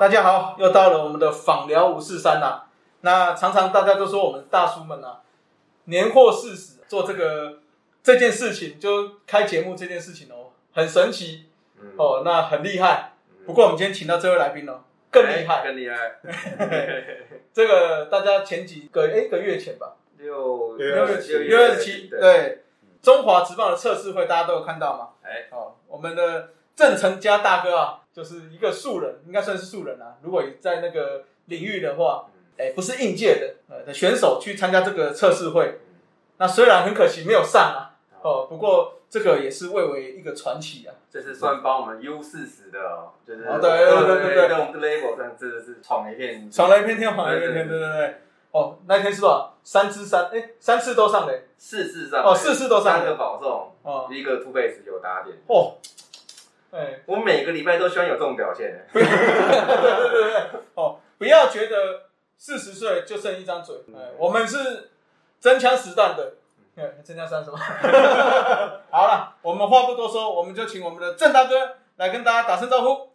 大家好，又到了我们的访聊五四三啦。那常常大家都说我们大叔们啊，年过四十做这个这件事情，就开节目这件事情哦，很神奇嗯哦，那很厉害。不过我们今天请到这位来宾哦，更厉害。更厉害。这个大家前几个哎一个月前吧，六六月七六月七，对，对，中华职棒的测试会大家都有看到吗？哎，哦，我们的郑成家大哥啊，就是一个素人，应该算是素人啊。如果你在那个领域的话，哎，不是应届的呃的选手去参加这个测试会，那虽然很可惜没有上啊，哦，不过这个也是蔚为一个传奇啊。这是算帮我们 U 四十的哦，就是哦对对对对对在我们的 label 上真的是闯了一片，闯了一片天，闯了一片天，对对对。哦，那天是多少？三支三，哎，三次都上嘞。四次上哦，四次都上三个。保送，哦一个 two base 有打点。哦，哎，我每个礼拜都希望有这种表现。对对对对，哦，不要觉得四十岁就剩一张嘴，哎，我们是真枪实弹的。哎，真枪实弹什么？好了，我们话不多说，我们就请我们的郑大哥来跟大家打声招呼。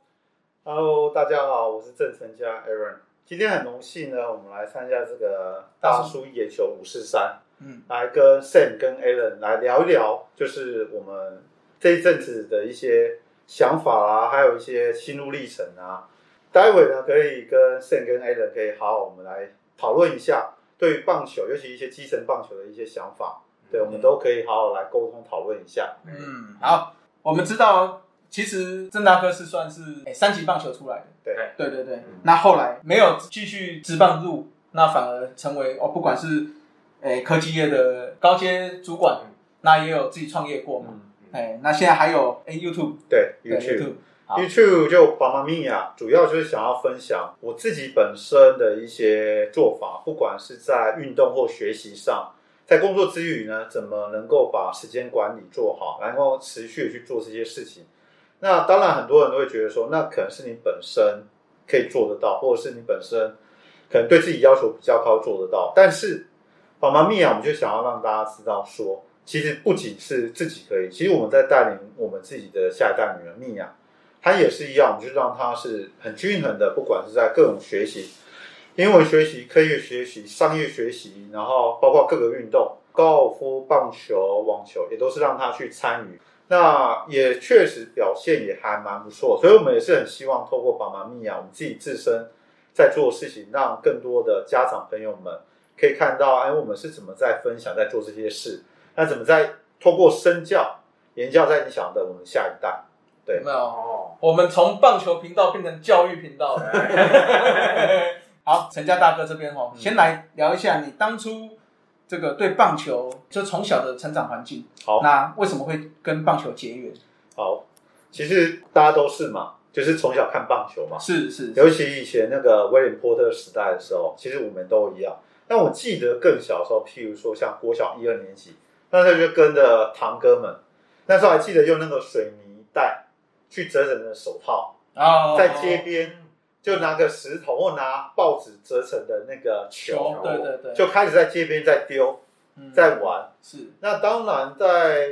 Hello，大家好，我是郑成家 Aaron。今天很荣幸呢，我们来参加这个大叔野球五四三，嗯，来跟 Sam 跟 Aaron 来聊一聊，就是我们这一阵子的一些想法啊，还有一些心路历程啊。待会呢，可以跟 Sam 跟 Aaron 可以好好我们来讨论一下对于棒球，尤其一些基层棒球的一些想法，对我们都可以好好来沟通讨论一下。嗯，好，我们知道，其实郑大哥是算是哎三级棒球出来的，对对对对。嗯那后来没有继续职棒入，那反而成为哦，不管是哎科技业的高阶主管，嗯那也有自己创业过嘛。嗯，哎，那现在还有哎 YouTube，对对 YouTube。好 YouTube 就爸妈咪呀，主要就是想要分享我自己本身的一些做法，不管是在运动或学习上，在工作之余呢，怎么能够把时间管理做好，然后持续的去做这些事情。那当然，很多人都会觉得说，那可能是你本身可以做得到，或者是你本身可能对自己要求比较高做得到。但是，宝妈咪呀，我们就想要让大家知道说，其实不仅是自己可以，其实我们在带领我们自己的下一代女儿咪呀。它也是一样，就让她是很均衡的，不管是在各种学习，英文学习、科学学习、商业学习，然后包括各个运动，高尔夫、棒球、网球，也都是让她去参与。那也确实表现也还蛮不错，所以我们也是很希望透过爸妈咪呀，我们自己自身在做事情，让更多的家长朋友们可以看到，哎，我们是怎么在分享、在做这些事，那怎么在透过身教、言教在你想的我们下一代。对有没有？哦，我们从棒球频道变成教育频道了。好，陈家大哥这边哦，嗯先来聊一下你当初这个对棒球，就从小的成长环境，好，那为什么会跟棒球结缘？好，其实大家都是嘛，就是从小看棒球嘛，是是，尤其以前那个威廉波特时代的时候，其实我们都一样。但我记得更小的时候，譬如说像国小一二年级，那时候就跟着堂哥们，那时候还记得用那个水泥袋去折成的手套，啊在街边就拿个石头或拿报纸折成的那个球球，，对对对，就开始在街边在丢，嗯。在玩。是。那当然，在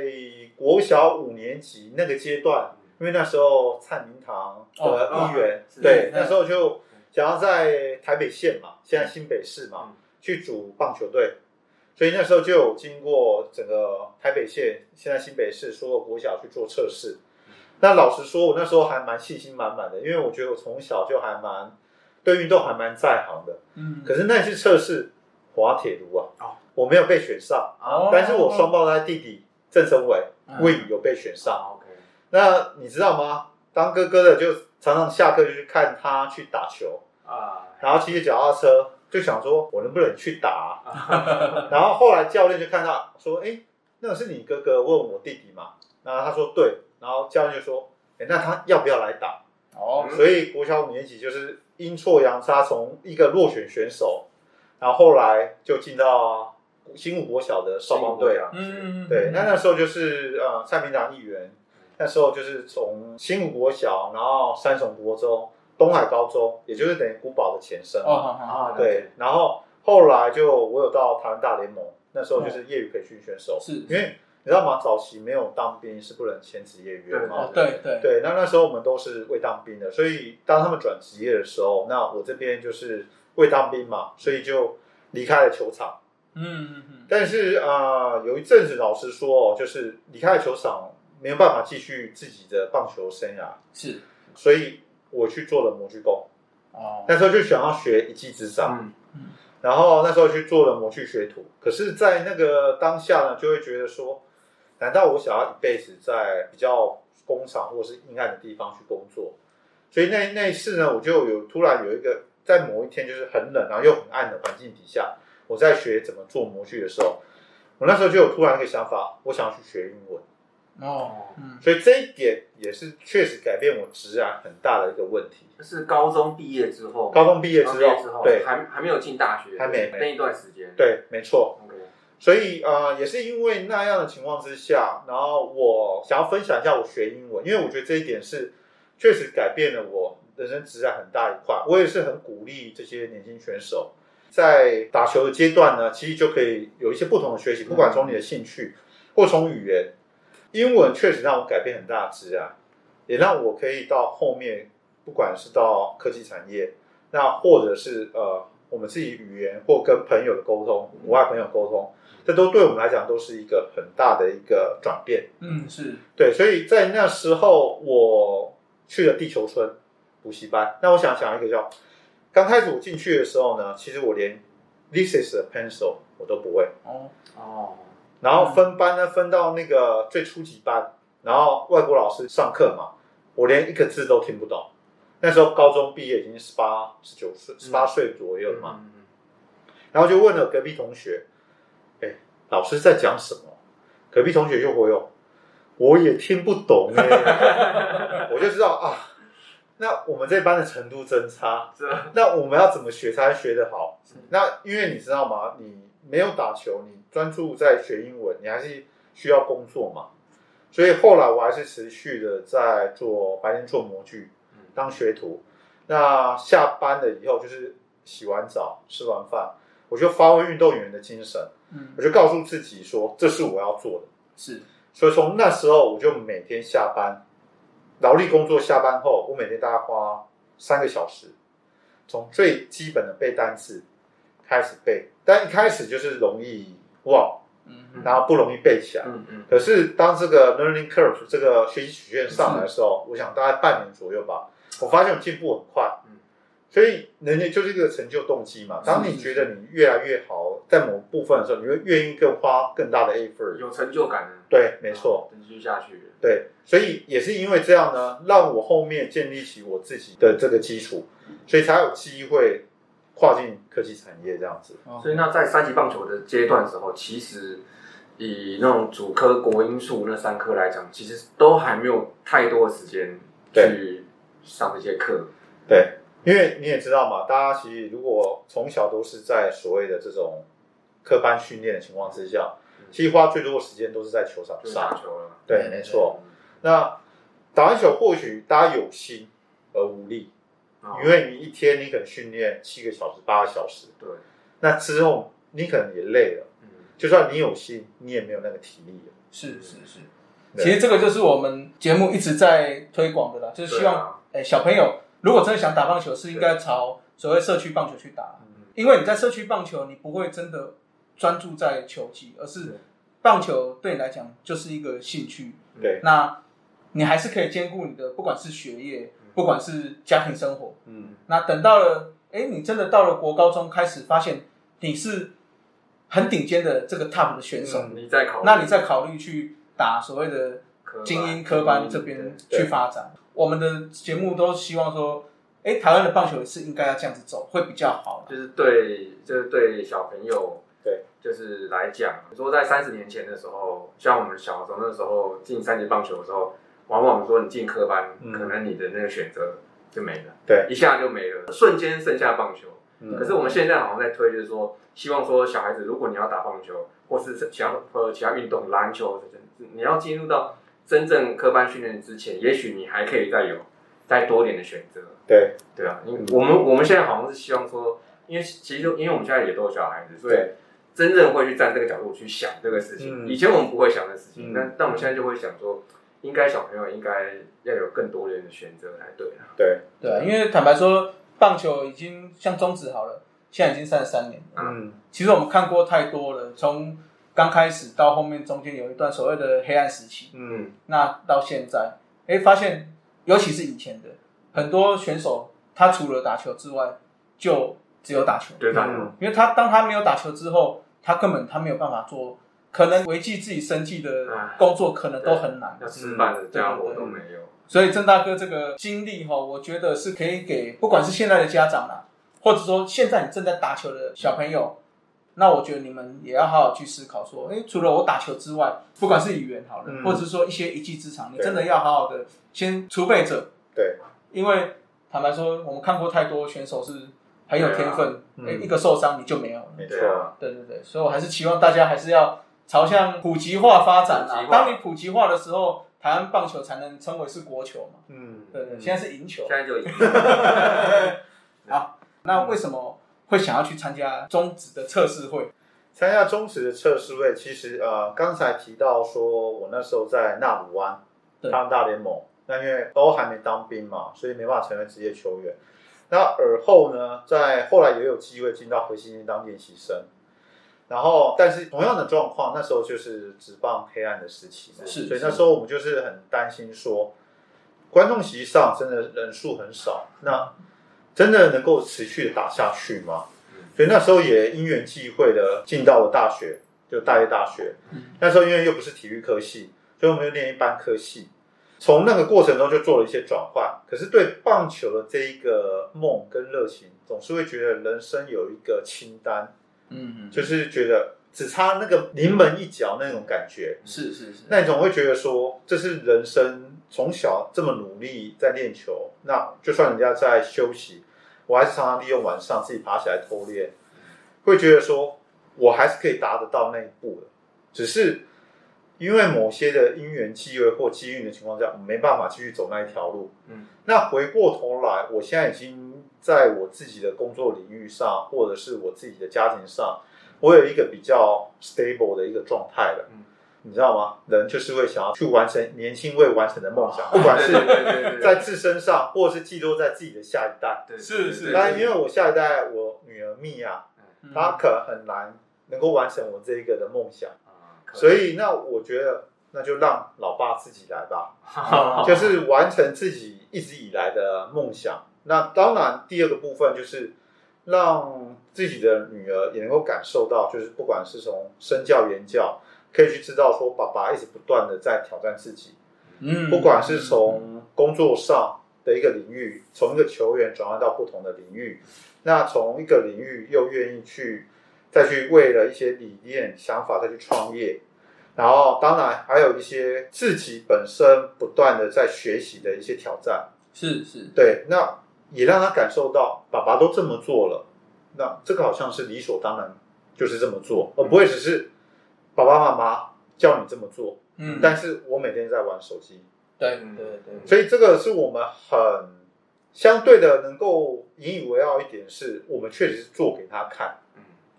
国小五年级那个阶段，因为那时候蔡明堂的哦议员，是。对，嗯。那时候就想要在台北县嘛，现在新北市嘛，嗯。去组棒球队，所以那时候就有经过整个台北县，现在新北市所有国小去做测试。那老实说，我那时候还蛮信心满满的，因为我觉得我从小就还蛮对运动还蛮在行的。嗯，可是那次测试滑铁卢啊，哦我没有被选上。哦但是我双胞胎弟弟郑成伟、嗯 Win 有被选上。好，OK，那你知道吗？当哥哥的就常常下课就去看他去打球，啊，然后骑着脚踏车，就想说我能不能去打啊、然后后来教练就看到说，哎，那个是你哥哥，问我弟弟嘛。然后他说对，然后教练就说，哎，那他要不要来打？哦，所以国小五年级就是阴错阳差，从一个落选选手，然后后来就进到新武国小的少棒队啊。嗯，对，那那时候就是呃蔡明堂议员，那时候就是从新武国小，然后三重国中、东海高中，也就是等于古堡的前身哦，嘛。好好。对，然后后来就我有到台湾大联盟，那时候就是业余培训选手，是因为你知道吗？早期没有当兵是不能签职业约嘛。哦，，对对，对，那那时候我们都是未当兵的，所以当他们转职业的时候，那我这边就是未当兵嘛，所以就离开了球场。嗯嗯嗯，但是啊、呃有一阵子老实说哦，就是离开了球场，没有办法继续自己的棒球生涯，是。所以我去做了模具工。哦，那时候就想要学一技之长，嗯嗯，然后那时候去做了模具学徒。可是，在那个当下呢，就会觉得说，难道我想要一辈子在比较工厂或者是阴暗的地方去工作？所以那那一次呢，我就有突然有一个在某一天就是很冷然后又很暗的环境底下，我在学怎么做模具的时候，我那时候就有突然一个想法，我想要去学英文。哦，嗯，所以这一点也是确实改变我职涯很大的一个问题。是高中毕业之后，高中毕业之高中毕业之后，后对。还还没有进大学，还没。那一段时间，对，没错。，OK，所以呃，也是因为那样的情况之下，然后我想要分享一下我学英文，因为我觉得这一点是确实改变了我人生职涯很大一块。我也是很鼓励这些年轻选手在打球的阶段呢，其实就可以有一些不同的学习，不管从你的兴趣或从语言，英文确实让我改变很大的职涯，也让我可以到后面，不管是到科技产业，那或者是呃我们自己语言或跟朋友的沟通，国外朋友沟通。这都对我们来讲都是一个很大的一个转变。嗯是，对，所以在那时候我去了地球村补习班。那我想讲一个叫，刚开始我进去的时候呢，其实我连 This is a pencil 我都不会。哦，哦，然后分班呢，分到那个最初级班，然后外国老师上课嘛，我连一个字都听不懂。那时候高中毕业已经十八、十九岁、十八岁左右嘛，嗯，然后就问了隔壁同学，哎，老师在讲什么？隔壁同学就回我，我也听不懂哎，我就知道啊，那我们这班的程度真差，那我们要怎么学才学得好？那因为你知道吗？你没有打球，你专注在学英文，你还是需要工作嘛。所以后来我还是持续的在做白天做模具，当学徒。那下班了以后，就是洗完澡、吃完饭，我就发挥运动员的精神，嗯我就告诉自己说，这是我要做的。是，所以从那时候，我就每天下班，劳力工作下班后，我每天大概花三个小时，从最基本的背单词开始背，但一开始就是容易忘，嗯然后不容易背起来。嗯嗯，可是当这个 learning curve 这个学习曲线上来的时候，我想大概半年左右吧，我发现我进步很快。嗯所以人家就是一个成就动机嘛。当你觉得你越来越好，在某部分的时候，你会愿意更花更大的 effort。有成就感的，对，没错。继续下去，对，所以也是因为这样呢，让我后面建立起我自己的这个基础，所以才有机会跨进科技产业这样子。哦所以那在三级棒球的阶段的时候，其实以那种主科国英数那三科来讲，其实都还没有太多的时间去上这些课。对，因为你也知道嘛，大家其实如果从小都是在所谓的这种科班训练的情况之下，其实花最多的时间都是在球场上。球了，对，没错。那打完球或许大家有心而无力，哦因为你一天你可能训练七个小时、八个小时，对，那之后你可能也累了。嗯，就算你有心，你也没有那个体力了。是是是。其实这个就是我们节目一直在推广的啦，就是希望哎、小朋友如果真的想打棒球，是应该朝所谓社区棒球去打，嗯因为你在社区棒球，你不会真的专注在球技，而是棒球对你来讲就是一个兴趣。对，那你还是可以兼顾你的，不管是学业，不管是家庭生活。嗯，那等到了，哎，你真的到了国高中，开始发现你是很顶尖的这个 top 的选手，你再考，那你再考虑去打所谓的精英科班这边去发展。我们的节目都希望说，哎，台湾的棒球也是应该要这样子走，会比较好。就是对，就是对小朋友，对，就是来讲，你说在三十年前的时候，像我们小时候那时候进三级棒球的时候，往往说你进科班，嗯。可能你的那个选择就没了，对，一下就没了，瞬间剩下棒球。嗯。可是我们现在好像在推，就是说，希望说小孩子，如果你要打棒球，或是其他呃其他运动，篮球，你要进入到真正科班训练之前，也许你还可以再有再多一点的选择。对，对啊，因为我们我们现在好像是希望说，因为其实因为我们现在也都有小孩子，所以真正会去站这个角度去想这个事情。嗯。以前我们不会想的事情，嗯。但但我们现在就会想说，应该小朋友应该要有更多元的选择才对啊。对，对啊，因为坦白说，棒球已经像中止好了，现在已经三十三年了。嗯其实我们看过太多了，从刚开始到后面中间有一段所谓的黑暗时期，嗯那到现在，哎，发现尤其是以前的很多选手，他除了打球之外，就只有打球，对吧？嗯因为他当他没有打球之后，他根本他没有办法做，可能维系自己生计的工作，可能都很难。要吃饭的家伙都没有。所以郑大哥这个经历哈，我觉得是可以给不管是现在的家长啦，或者说现在你正在打球的小朋友，那我觉得你们也要好好去思考说，哎，除了我打球之外，不管是语言好了，嗯。或者是说一些一技之长，你真的要好好的先储备着，对，因为坦白说，我们看过太多选手是很有天分，一个受伤你就没有了。没错，对对对，所以我还是期望大家还是要朝向普及化发展啊。当你普及化的时候，台湾棒球才能称为是国球嘛。嗯对对，现在是赢球现。在就赢。好那为什么会想要去参加中职的测试会？参加中职的测试会，其实呃，刚才提到说我那时候在纳鲁湾对他们大联盟，那因为都还没当兵嘛，所以没办法成为职业球员。那而后呢，在后来也有机会进到核心当练习生，然后但是同样的状况，那时候就是职棒黑暗的时期嘛，是所以那时候我们就是很担心说，观众席上真的人数很少，那真的能够持续的打下去吗？所以那时候也因缘际会的进到了大学，就大业大学。嗯那时候因为又不是体育科系，所以我们就念一般科系。从那个过程中就做了一些转换，可是对棒球的这一个梦跟热情，总是会觉得人生有一个清单，嗯，就是觉得只差那个临门一脚那种感觉。是是是，那你总会觉得说，这是人生从小这么努力在练球，那就算人家在休息，我还是常常利用晚上自己爬起来偷练，会觉得说我还是可以达得到那一步的，只是因为某些的因缘际会或机遇的情况下，我没办法继续走那一条路。嗯，那回过头来，我现在已经在我自己的工作领域上，或者是我自己的家庭上，我有一个比较 stable 的一个状态了。嗯你知道吗？人就是会想要去完成年轻未完成的梦想，不管是在自身上，或者是寄托在自己的下一代。对是是但，因为我下一代，我女儿蜜亚，嗯她可能很难能够完成我这一个的梦想，所以那我觉得那就让老爸自己来吧。就是完成自己一直以来的梦想。那当然，第二个部分就是让自己的女儿也能够感受到，就是不管是从身教言教，可以去知道说，爸爸一直不断的在挑战自己，嗯不管是从工作上的一个领域，从一个球员转换到不同的领域，那从一个领域又愿意去再去为了一些理念、想法再去创业，然后当然还有一些自己本身不断的在学习的一些挑战，是是，对，那也让他感受到爸爸都这么做了，那这个好像是理所当然就是这么做，而不会只是爸爸妈妈叫你这么做，嗯，但是我每天在玩手机。对嗯对对，所以这个是我们很相对的能够引以为傲一点，是我们确实是做给他看，嗯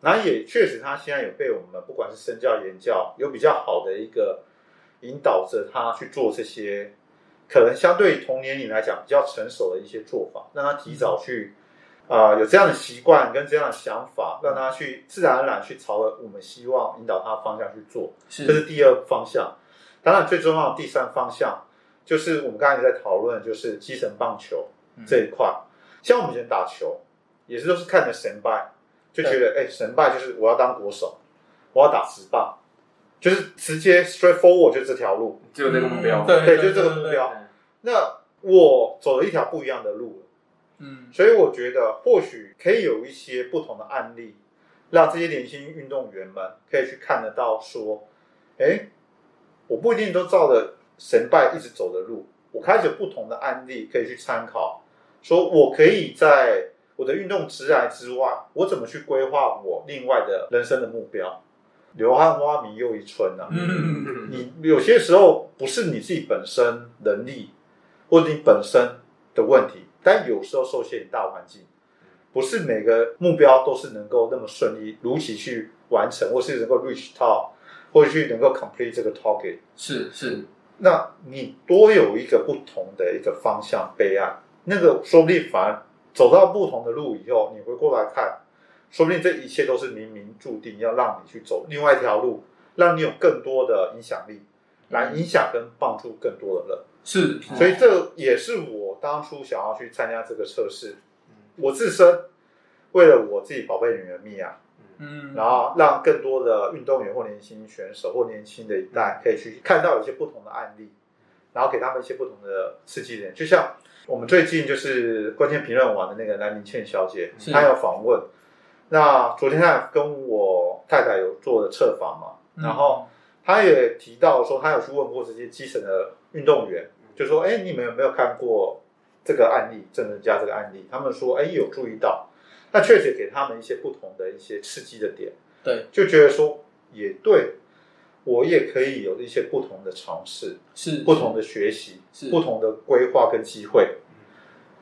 然后也确实他现在有被我们不管是身教言教，有比较好的一个引导着他去做这些，可能相对于同年龄来讲比较成熟的一些做法，让他提早去。啊、有这样的习惯跟这样的想法，让他去自然而然去朝着我们希望引导他的方向去做。这是是第二方向。当然，最重要的第三方向就是我们刚才在讨论，就是基层棒球这一块。像我们以前打球，也是都是看着神拜，就觉得哎，神拜就是我要当国手，我要打直棒，就是直接 straight forward 就这条路。就有这个目标。嗯对对，就这个目标。那我走了一条不一样的路了。嗯所以我觉得或许可以有一些不同的案例，让这些年轻运动员们可以去看得到，说，哎，我不一定都照着神拜一直走的路，我开始有不同的案例可以去参考，说我可以在我的运动职涯之外，我怎么去规划我另外的人生的目标。流汗花明又一春啊！嗯你有些时候不是你自己本身能力或者你本身的问题，但有时候受限于大环境。不是每个目标都是能够那么顺利如期去完成，或是能够 reach 到，或者去能够 complete 这个 target。是是，那你多有一个不同的一个方向备案，那个说不定反而走到不同的路以后，你回过来看，说不定这一切都是冥冥注定要让你去走另外一条路，让你有更多的影响力，来影响跟帮助更多的人。是，所以这也是我当初想要去参加这个测试。我自身为了我自己宝贝女儿蜜娅，嗯，然后让更多的运动员或年轻选手或年轻的一代可以去看到有一些不同的案例，然后给他们一些不同的刺激点。就像我们最近就是关键评论网的那个兰明倩小姐，她要访问。那昨天她跟我太太有做的测访嘛，嗯然后她也提到说，她有去问过这些基层的运动员，就说：“哎，你们有没有看过这个案例，郑人家这个案例？”他们说：“哎，有注意到。”那确实给他们一些不同的一些刺激的点。对，就觉得说也对，我也可以有一些不同的尝试、是不同的学习、是不同的规划跟机会，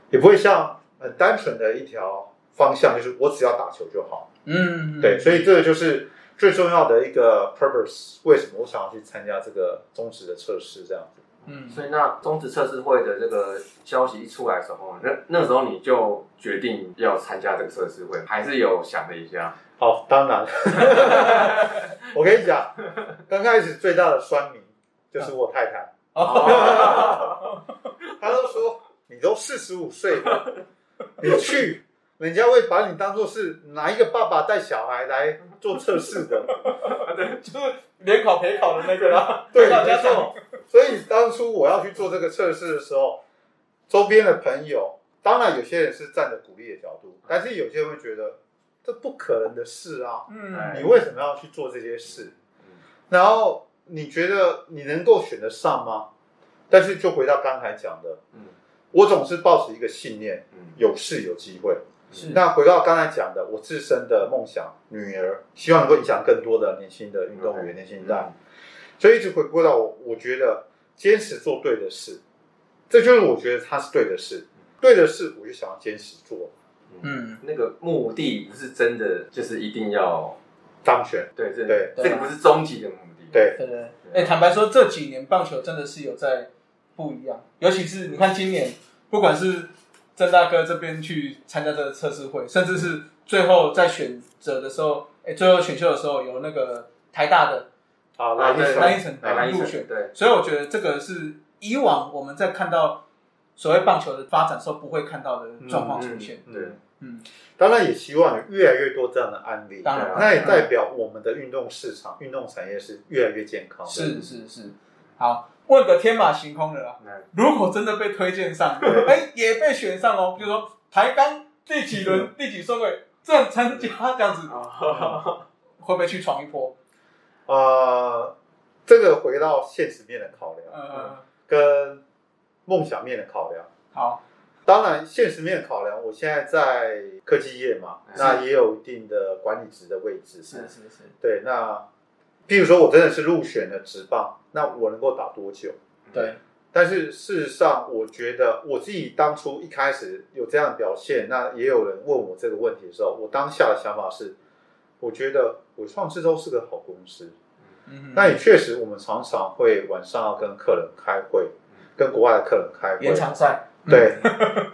也不会像很单纯的一条方向，就是我只要打球就好。嗯，对，所以这个就是最重要的一个 purpose。为什么我想要去参加这个中职的测试？这样子，嗯，所以那中职测试会的这个消息一出来的时候，那那时候你就决定要参加这个测试会，还是有想了一下？好，当然，我跟你讲，刚开始最大的酸民就是我太太。哦，他都说你都四十五岁了，你去，人家会把你当做是哪一个爸爸带小孩来做测试的。对就是联考陪考的那个啦，对，人家没错。所以当初我要去做这个测试的时候，周边的朋友，当然有些人是站着鼓励的角度，但是有些人会觉得这不可能的事啊，嗯，你为什么要去做这些事？然后你觉得你能够选得上吗？但是就回到刚才讲的，嗯。我总是抱持一个信念，嗯。有事有机会。是。那回到刚才讲的，我自身的梦想，女儿希望能够影响更多的年轻的运动员、年轻一代，所以一直回归到我，我觉得坚持做对的事，这就是我觉得它是对的事，对的事我就想要坚持做，嗯，那个目的不是真的就是一定要当选。对这对。这个不是终极的目的。对，对对，哎，坦白说，这几年棒球真的是有在不一样，尤其是你看今年，不管是郑大哥这边去参加这个测试会，甚至是最后在选择的时候，哎，最后选秀的时候有那个台大的，啊，啊，对，来一那一层来来一层入选对，所以我觉得这个是以往我们在看到所谓棒球的发展时候不会看到的状况出现。对，嗯，当然也希望有越来越多这样的案例，当然那也代表我们的运动市场、运动产业是越来越健康。是是是。好，问个天马行空的啦，如果真的被推荐上，哎，也被选上哦，比如说台钢第几轮、第几顺位正参加这样子，会不会去闯一波？呃，这个回到现实面的考量，呃，跟梦想面的考量。好，当然，现实面考量，我现在在科技业嘛，那也有一定的管理职的位置。是是是，对，那譬如说我真的是入选了职棒，那我能够打多久？对，但是事实上，我觉得我自己当初一开始有这样的表现，那也有人问我这个问题的时候，我当下的想法是，我觉得伟创制都是个好公司。嗯，那也确实，我们常常会晚上要跟客人开会，跟国外的客人开会。延长赛，对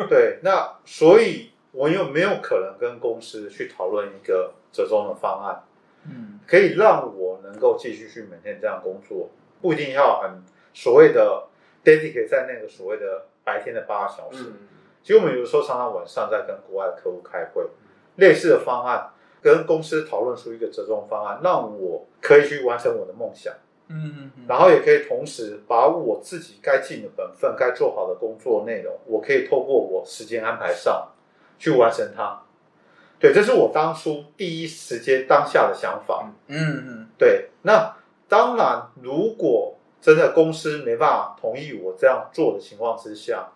对，那所以我有没有可能跟公司去讨论一个折中的方案，嗯，可以让我能够继续去每天这样工作，不一定要很所谓的 dedicate 在那个所谓的白天的八个小时。嗯其实我们有时候常常晚上在跟国外的客户开会，类似的方案跟公司讨论出一个折中方案，让我可以去完成我的梦想。嗯嗯嗯，然后也可以同时把我自己该尽的本分、该做好的工作内容，我可以透过我时间安排上去完成它。对，这是我当初第一时间当下的想法。嗯嗯对，那当然，如果真的公司没办法同意我这样做的情况之下，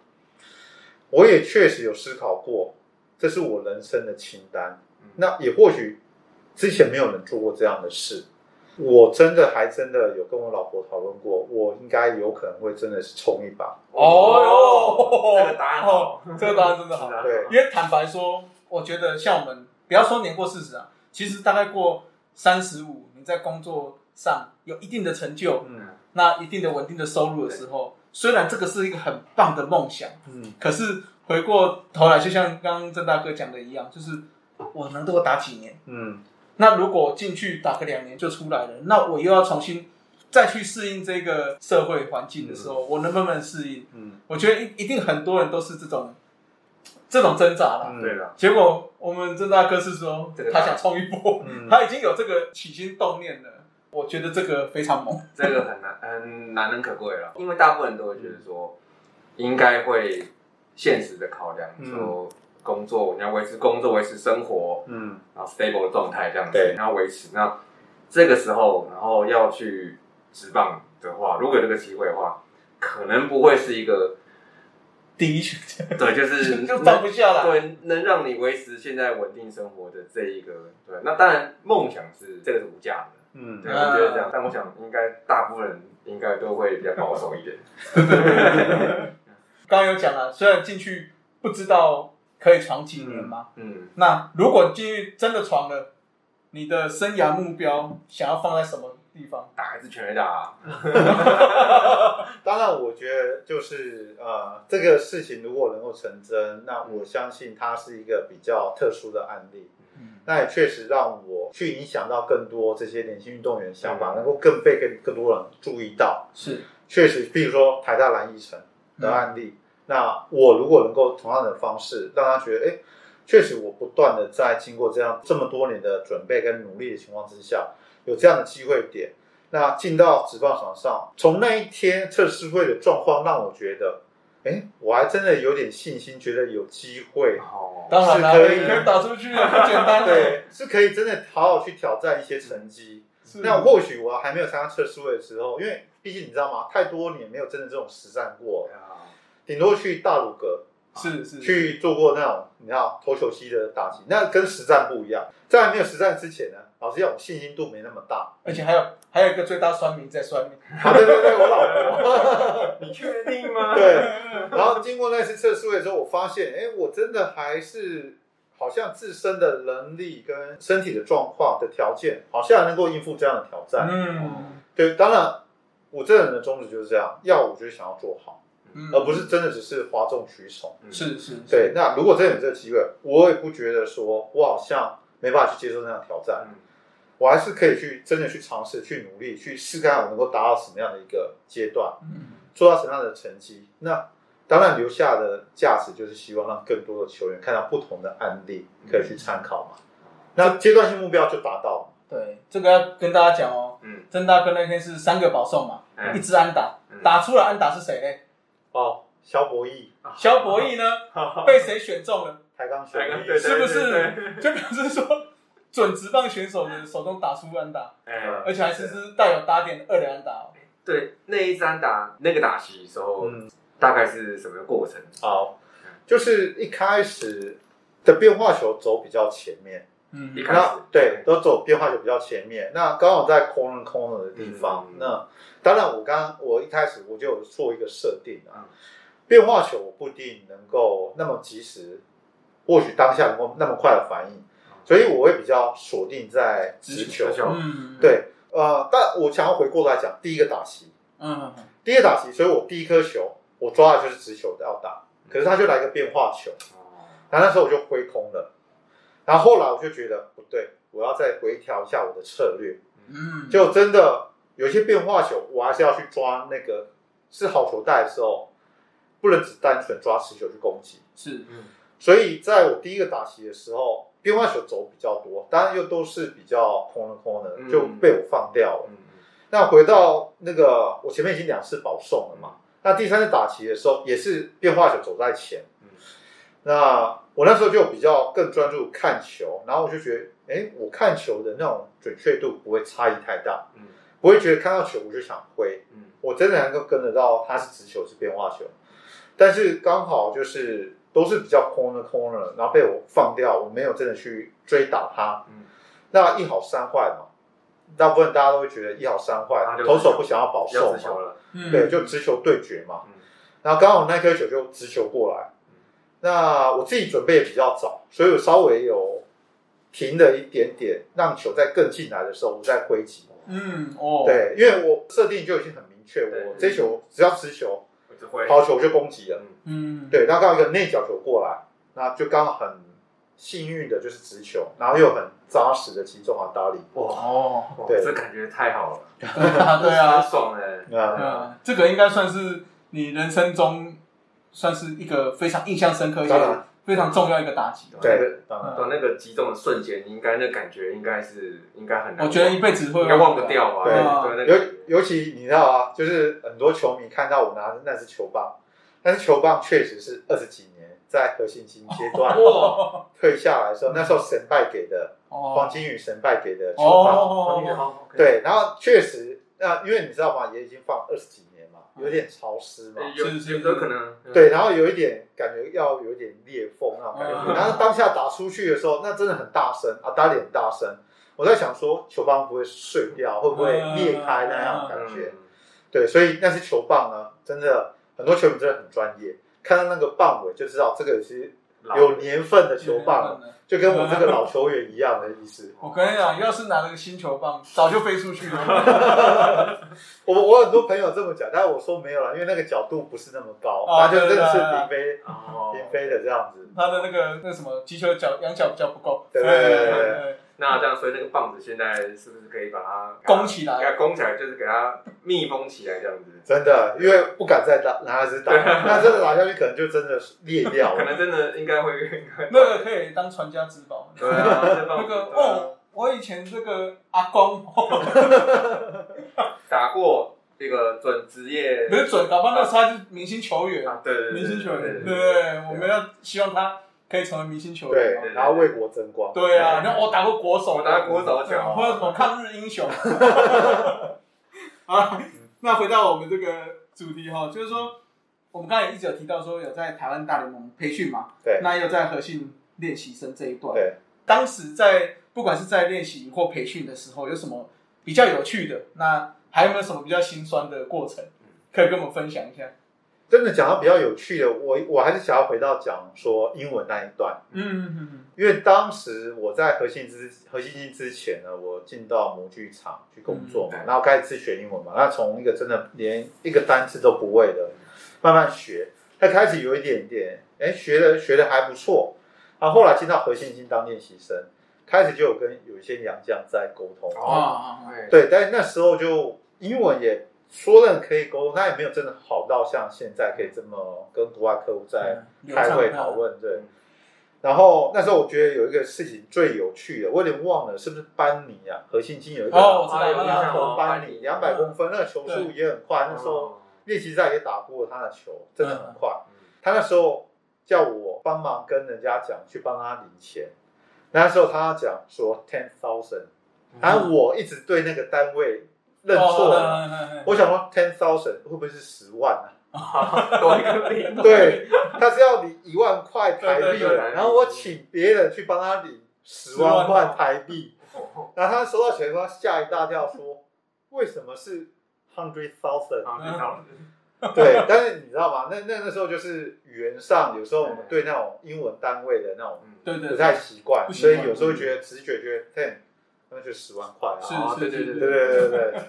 我也确实有思考过，这是我人生的清单。那也或许之前没有人做过这样的事，我真的还真的有跟我老婆讨论过，我应该有可能会真的是冲一把。哦哟，这个答案好，哦 这个答案真的好。对。因为坦白说，我觉得像我们不要说年过四十啊，其实大概过三十五，你在工作上有一定的成就，嗯。那一定的稳定的收入的时候，虽然这个是一个很棒的梦想，嗯。可是回过头来，就像刚刚郑大哥讲的一样，就是我能多打几年。嗯那如果进去打个两年就出来了，那我又要重新再去适应这个社会环境的时候，我能不能适应？嗯我觉得一一定很多人都是这种这种挣扎啦。嗯对了，结果我们郑大哥是说他想冲一波，嗯他已经有这个起心动念了。我觉得这个非常猛。这个很难很难能可贵了，因为大部分人都会觉得说，应该会现实的考量，嗯说工作你要维持工作，维持生活，嗯。然后 stable 的状态这样子，对。你要维持。那这个时候，然后要去职棒的话，如果有这个机会的话，可能不会是一个第一选择对，就是 就放不下了。对，能让你维持现在稳定生活的这一个，对，那当然梦想是这个是无价的，嗯。对，我觉得这样，但我想应该大部分人应该都会比较保守一点，刚刚有讲了，虽然进去不知道可以闯几年嘛，嗯，那如果进去真的闯了，你的生涯目标想要放在什么地方？打还是全垒打啊，当然，我觉得就是呃，这个事情如果能够成真，那我相信它是一个比较特殊的案例。嗯。那也确实让我去影响到更多这些年轻运动员的想法，嗯能够更被更更多人注意到。是。确实，比如说台大蓝一城的案例，那我如果能够同样的方式让他觉得，哎，确实我不断的在经过这样这么多年的准备跟努力的情况之下，有这样的机会点，那进到职棒场上，从那一天测试会的状况让我觉得，哎，我还真的有点信心，觉得有机会。哦，当然可以可以打出去的，不简单。对，是可以真的好好去挑战一些成绩。那或许我还没有参加测试会的时候，因为毕竟你知道吗？太多年没有真的这种实战过，顶多去大鲁阁是是去做过那种你知道投球机的打击，那跟实战不一样。在没有实战之前呢，老实讲，我信心度没那么大。而且还有还有一个最大酸民在酸民，啊，对对对，我老婆。你确定吗？对，然后经过那次测试会之后，我发现，哎，我真的还是好像自身的能力跟身体的状况的条件，好像能够应付这样的挑战。嗯对，当然，我这个人的宗旨就是这样，要我就是想要做好，嗯而不是真的只是哗众取宠。嗯是是，对，那如果真的有这个机会，我也不觉得说我好像没办法去接受那样的挑战，嗯我还是可以去真的去尝试、去努力、去试看我能够达到什么样的一个阶段，嗯做到什么样的成绩。那当然留下的价值就是希望让更多的球员看到不同的案例，可以去参考嘛。那阶段性目标就达到了。对，这个要跟大家讲哦。嗯，曾大哥那天是三个保送嘛，嗯一支安打，嗯打出了安打是谁嘞？哦，肖博义、肖博义呢？被谁选中了？台钢球衣，台钢对是不是？就表示说，准职棒选手的手中打出安打，哎，而且还是是带有打点的二垒安打哦。对，那一张打那个打席的时候，嗯，大概是什么过程？好，就是一开始的变化球走比较前面，嗯。一开始。那对，都走变化球比较前面。那刚好在 corner corner 的地方，嗯那当然我刚刚我一开始我就有做一个设定啊。嗯，变化球我不一定能够那么及时，或许当下能够那么快的反应，所以我会比较锁定在直球直。球。嗯，对，呃，但我想要回过来讲第一个打席，嗯，第一个打席，所以我第一颗球我抓的就是直球要打，可是他就来个变化球，哦。然后那时候我就挥空了，然后后来我就觉得不对，我要再回调一下我的策略，嗯，就真的有些变化球，我还是要去抓那个是好球带的时候，不能只单纯抓持球去攻击。是嗯所以在我第一个打席的时候，变化球走比较多，当然又都是比较空的空的，嗯就被我放掉了。嗯那回到那个，我前面已经两次保送了嘛，那第三次打旗的时候，也是变化球走在前。嗯那我那时候就比较更专注看球，然后我就觉得，哎，我看球的那种准确度不会差异太大，嗯。不会觉得看到球我就想挥，嗯。我真的能够跟得到它是直球是变化球，但是刚好就是都是比较空的空的，然后被我放掉，我没有真的去追打它，嗯。那一好三坏嘛，大部分大家都会觉得一好三坏投手不想要保要送嘛，对，就直球对决嘛。嗯，然后刚好那颗球就直球过来，那我自己准备也比较早，所以我稍微有停了一点点，让球在更进来的时候，我再挥击。嗯哦，，对，因为我设定就已经很明确，对我这球只要持球我就会抛球我就攻击了。嗯，对，那刚好一个内角球过来，那就刚好很幸运的就是直球，然后又很扎实的击中了达里。哇，哦，哇对这感觉太好了 对啊，对啊很，爽哎，啊，嗯，这个应该算是你人生中算是一个非常印象深刻、一个非常重要一个打击。对。到那个击中的瞬间，应该那感觉应该是应该很难，我觉得一辈子会应该忘不掉吧？对。对，尤尤其你知道啊，就是很多球迷看到我拿的那只球棒，但是球棒确实是二十几年在核心金阶段哇，退下来的时候，那时候神拜给的黄哦，金宇神拜给的球棒，对，然后确实，那因为你知道吗，也已经放二十几年嘛，有点潮湿嘛，有有有可能，对，然后有一点感觉要有一点裂缝那种感觉，嗯然后当下打出去的时候，那真的很大声啊，打脸很大声。我在想说，球棒会不会碎掉，会不会裂开那样的感觉？嗯，对，所以那些球棒呢，真的很多球迷真的很专业，看到那个棒尾就知道这个是老有年份的球棒，就跟我这个老球员一样的意思。我跟你讲，要是拿了个新球棒，早就飞出去了。我我很多朋友这么讲，但是我说没有了，因为那个角度不是那么高，哦就真的是平飞哦平飞的这样子。他的那个那什么击球角仰角比较不够，对对对对对对那这样，所以那个棒子现在是不是可以把它拱起来给它拱起来，就是给它密封起来这样子，真的，因为不敢再打拿来是打，那真的打下去可能就真的是裂掉了。可能真的应该会 那个可以当传家之宝。对啊，那那个哦，我以前这个阿光，打过这个准职业不是准，搞不好那时候他是明星球员，啊，对对对，明星球员，对？我们要希望他可以成为明星球对员嘛。，然后为国争光。对啊，然后我打过国手，我打过国手球对或者什么抗日英雄。啊，那回到我们这个主题哈，就是说，我们刚才一直有提到说有在台湾大联盟培训嘛，对那也有在核心练习生这一段。对，当时在不管是在练习或培训的时候，有什么比较有趣的？那还有没有什么比较心酸的过程，可以跟我们分享一下？真的讲到比较有趣的，我我还是想要回到讲说英文那一段，嗯嗯嗯因为当时我在核心之核心机之前呢，我进到模具厂去工作嘛，嗯然后开始自学英文嘛，那从一个真的连一个单词都不会的，慢慢学，他开始有一点点，哎，学的学的还不错，然后后来进到核心金当练习生，开始就有跟有一些洋将在沟通，嗯啊啊啊！对对，但是那时候就英文也说了可以沟通，但也没有真的好到像现在可以这么跟国外客户在开会讨论。对嗯，然后那时候我觉得有一个事情最有趣的，我有点忘了是不是班尼啊？核心金有一个哦我知道班尼，两百公分，那个球速也很快，那时候哦练习赛也打过他的球，真的很快。嗯他那时候叫我帮忙跟人家讲去帮他领钱，那时候他讲说 ten thousand，然后我一直对那个单位认错。我想说 ten thousand 会不会是十万啊？多一个零，对，他是要领一万块台币然后我请别人去帮他领十万块台币，然后他收到钱的时候他吓一大跳，说为什么是 hundred thousand？对，但是你知道吗？那那那时候就是语言上，有时候我们对那种英文单位的那种不太习惯，所以有时候会觉得直觉觉得 ten，那就十万块啊。是哦对对对对对对对，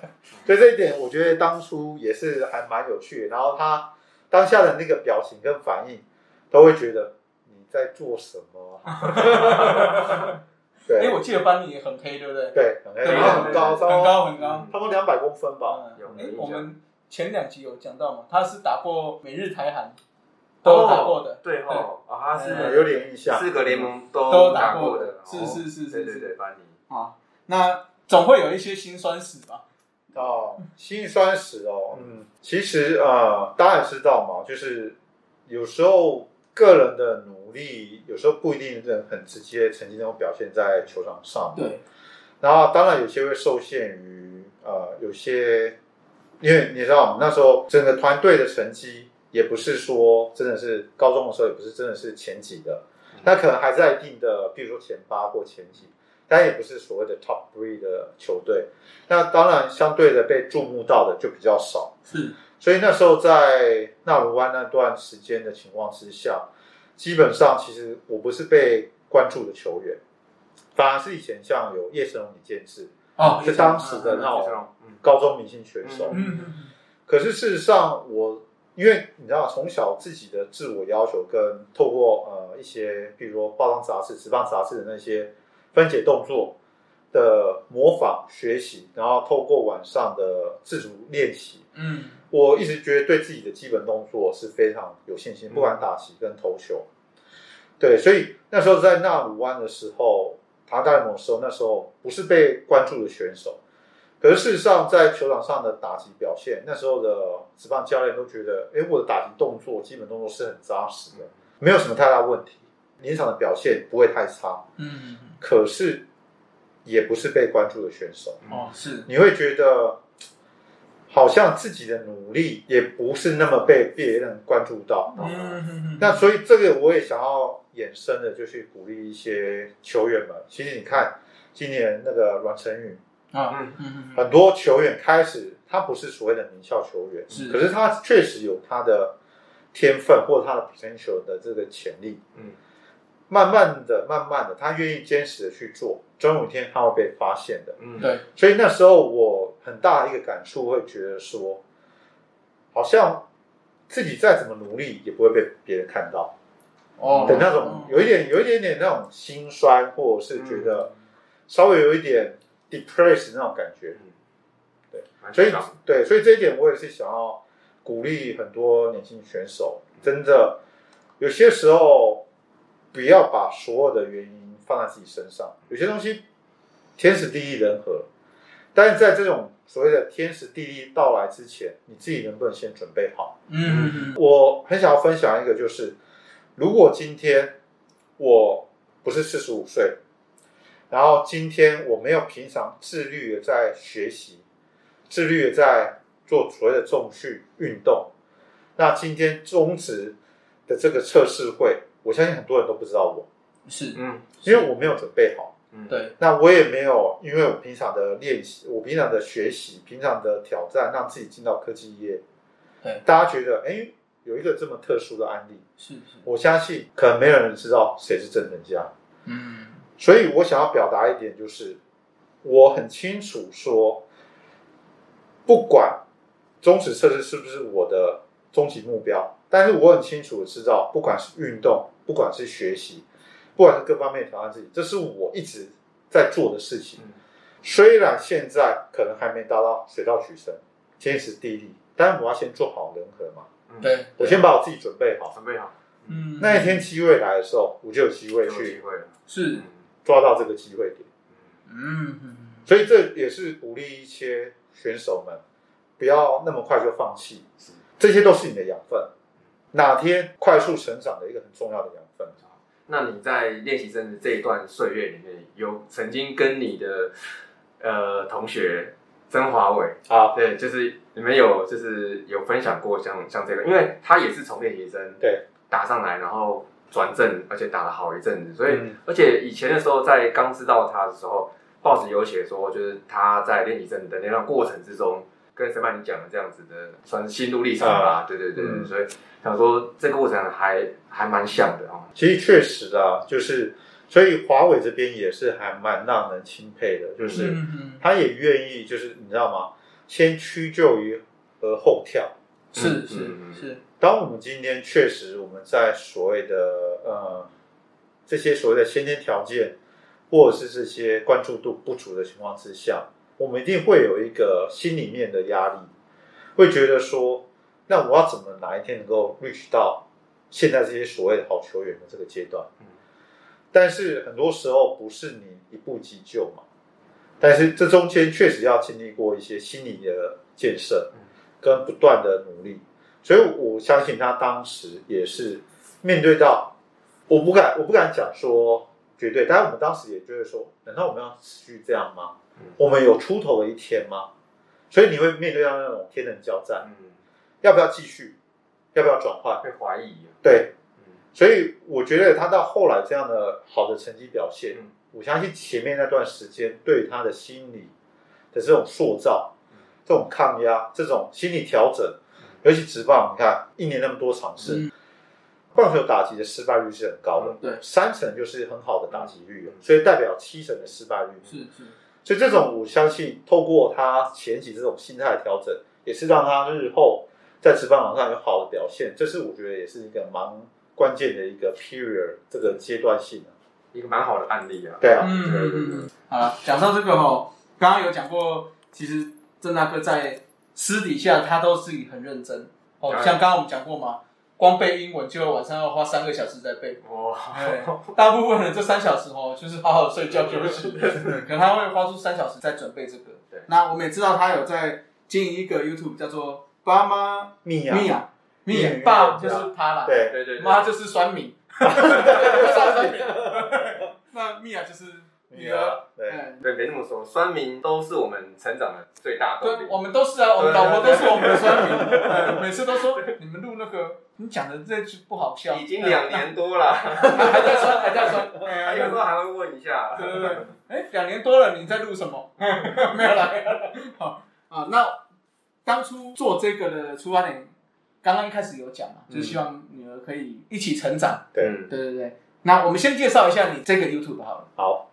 所以这一点我觉得当初也是还蛮有趣的。然后他当下的那个表情跟反应，都会觉得你在做什么？对，因为我记得班尼也很黑，对不对？对，很黑然后很高，很高很高。差不多两百公分吧。嗯哎有有印，象我们前两集有讲到嘛，他是打过美日台韩，都打过的。对哦，啊，他对是有点印象。四个联盟都都打过过的，是哦是是是是对对对，班尼，啊，那总会有一些辛酸史吧？哦，辛酸史哦，嗯，其实呃，大家也知道嘛，就是有时候个人的努力，有时候不一定能很直接成绩能够表现在球场上。对，然后当然有些会受限于呃，有些因为你知道，我们那时候整个团队的成绩也不是说真的是高中的时候也不是真的是前几的，那可能还在一定的，比如说前八或前几，但也不是所谓的 top three 的球队。那当然相对的被注目到的就比较少。是所以那时候在纳鲁湾那段时间的情况之下，基本上其实我不是被关注的球员，反而是以前像有叶神龙、李建志，哦，是当时的那种高中明星选手。嗯嗯可是事实上，我因为你知道，从小自己的自我要求跟透过呃一些，比如说报章杂志、职棒杂志的那些分解动作的模仿学习，然后透过晚上的自主练习，嗯我一直觉得对自己的基本动作是非常有信心，不管打击跟投球。对，所以那时候在纳鲁湾的时候，台湾大联盟的时候，那时候不是被关注的选手，可是事实上在球场上的打击表现，那时候的职棒教练都觉得，哎，我的打击动作、基本动作是很扎实的，没有什么太大问题，临场的表现不会太差。嗯，可是也不是被关注的选手。哦是，你会觉得好像自己的努力也不是那么被别人关注到。嗯那所以这个我也想要衍生的，就去鼓励一些球员们。其实你看，今年那个阮成宇，啊嗯嗯嗯很多球员开始他不是所谓的名校球员，是可是他确实有他的天分或者他的 potential 的这个潜力。嗯慢慢的、慢慢的，他愿意坚持的去做，总有一天他会被发现的。嗯。对，所以那时候我很大的一个感触，会觉得说，好像自己再怎么努力，也不会被别人看到。哦。的那种，有一点、有一点点那种心酸，或者是觉得稍微有一点 depressed 那种感觉。嗯、对。所以对，所以这一点我也是想要鼓励很多年轻选手，真的有些时候不要把所有的原因放在自己身上，有些东西天时地利人和，但是在这种所谓的天时地利到来之前，你自己能不能先准备好？嗯我很想要分享一个，就是如果今天我不是四十五岁，然后今天我没有平常自律的在学习，自律的在做所谓的重训运动，那今天终止的这个测试会，我相信很多人都不知道我，是，嗯因为我没有准备好。嗯对，那我也没有，因为我平常的练习，我平常的学习，平常的挑战，让自己进到科技业。对大家觉得，哎，有一个这么特殊的案例，是是，我相信可能没有人知道谁是郑成家。嗯所以我想要表达一点，就是我很清楚说，不管终止测试是不是我的终极目标，但是我很清楚的知道，不管是运动，不管是学习，不管是各方面挑战自己，这是我一直在做的事情。嗯虽然现在可能还没达到水到渠成、天时地利，但是我要先做好人和嘛。嗯，对，我先把我自己准备好，准备好，嗯那一天机会来的时候，我就有机会去机去会了，是，嗯抓到这个机会点。嗯所以这也是鼓励一些选手们不要那么快就放弃，这些都是你的养分，哪天快速成长的一个很重要的养分。那你在练习生的这一段岁月里面，有曾经跟你的呃同学曾华伟，啊，对，就是你们有就是有分享过像像这个，因为他也是从练习生对。打上来，然后转正，而且打了好一阵子，所以、嗯。而且以前的时候在刚知道他的时候，报纸有写说，就是他在练习生的那段过程之中，跟沈曼你讲的这样子的，算是心路历程吧，对对对，嗯。所以想说这个过程还还蛮像的哦，其实确实啊，就是所以华为这边也是还蛮让人钦佩的，就是嗯他也愿意，就是你知道吗？先屈就于而后跳。是嗯是嗯。是，当我们今天确实我们在所谓的呃这些所谓的先天条件，或者是这些关注度不足的情况之下，我们一定会有一个心里面的压力，会觉得说，那我要怎么哪一天能够 reach 到现在这些所谓的好球员的这个阶段？嗯但是很多时候不是你一步即就嘛，但是这中间确实要经历过一些心理的建设，跟不断的努力，所以我相信他当时也是面对到，我不敢我不敢讲说绝对，但是我们当时也觉得说，难道我们要持续这样吗？嗯我们有出头的一天吗？所以你会面对到那种天人交战，嗯，要不要继续？要不要转换？会怀疑，对，嗯所以我觉得他到后来这样的好的成绩表现，嗯我相信前面那段时间对他的心理的这种塑造、这种抗压、这种心理调整，尤其直棒，你看一年那么多场次，嗯棒球打击的失败率是很高的，嗯对三成就是很好的打击率了，所以代表七成的失败率。是是，所以这种我相信，透过他前期这种心态的调整，也是让他日后在职棒场上有好的表现。这是我觉得也是一个蛮关键的一个 period 这个阶段性的。一个蛮好的案例啊。对啊，嗯对对嗯对嗯。好了，讲到这个哈，刚刚有讲过，其实郑大哥在私底下他都是很认真哦，像刚刚我们讲过嘛，光背英文就晚上要花三个小时在背。哇，哎，大部分人这三小时哦，就是好好睡觉休息，可能他会花出三小时在准备这个。对。那我们也知道他有在经营一个 YouTube 叫做“爸妈密啊，咪呀咪呀咪”，爸就是他啦，对，对对对，妈就是酸米，酸米。那米娅就是女儿，对，嗯，对，没这么说，酸民都是我们成长的最大动对，我们都是啊，我们老婆都是我们的酸民，嗯 每次都说你们录那个，你讲的这句不好笑，已经两年多了，还在酸，还在酸，哎有时候还会问一下。对对对，哎，两年多了，你在录什么？没有了，没有啦。好啊，那当初做这个的出发点，刚刚一开始有讲嘛，就是希望女儿可以一起成长。对嗯对对对，那我们先介绍一下你这个 YouTube 好了。好，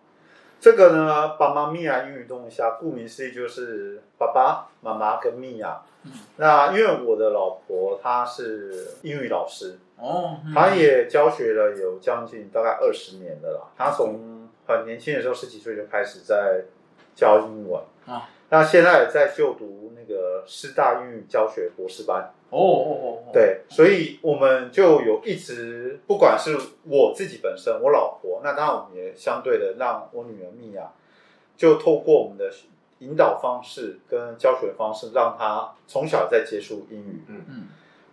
这个呢，爸妈咪呀英语动一下，顾名思义就是爸爸妈妈跟咪呀。嗯那因为我的老婆她是英语老师，哦，嗯她也教学了有将近大概二十年了啦。她从很年轻的时候，十几岁就开始在教英文啊。那现在也在就读那个师大英语教学博士班。哦哦哦，哦，对，所以我们就有一直，不管是我自己本身，我老婆，那当然我们也相对的让我女儿蜜娅，就透过我们的引导方式跟教学方式，让她从小在接触英语。嗯嗯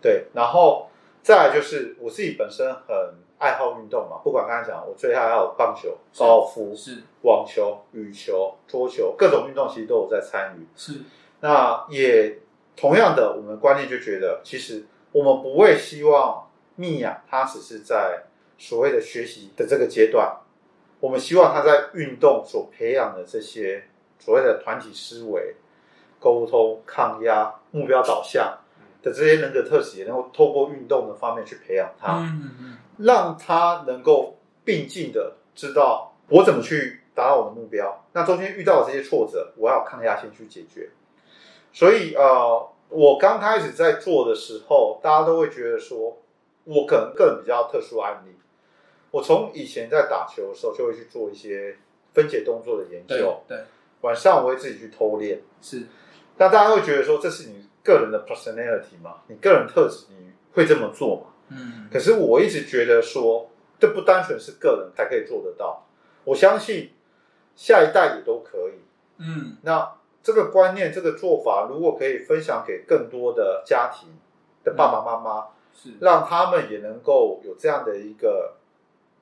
对，然后再来就是我自己本身很爱好运动嘛，不管刚才讲，我最爱好棒球、是高尔夫、是网球、羽球、桌球，各种运动其实都有在参与。是，那也同样的，我们观念就觉得，其实我们不会希望蜜呀，她只是在所谓的学习的这个阶段，我们希望她在运动所培养的这些所谓的团体思维、沟通、抗压、目标导向的这些人格特质，也能够透过运动的方面去培养她。嗯嗯嗯，让他能够并进的知道我怎么去达到我的目标。那中间遇到的这些挫折，我要有抗压性去解决。所以呃，我刚开始在做的时候，大家都会觉得说，我可能个人比较特殊案例。我从以前在打球的时候，就会去做一些分解动作的研究。对晚上我会自己去偷练。是，那大家会觉得说，这是你个人的 personality 嘛？你个人特质，你会这么做吗？嗯可是我一直觉得说，这不单纯是个人才可以做得到，我相信下一代也都可以。嗯那这个观念、这个做法，如果可以分享给更多的家庭的爸爸妈妈，是，让他们也能够有这样的一个，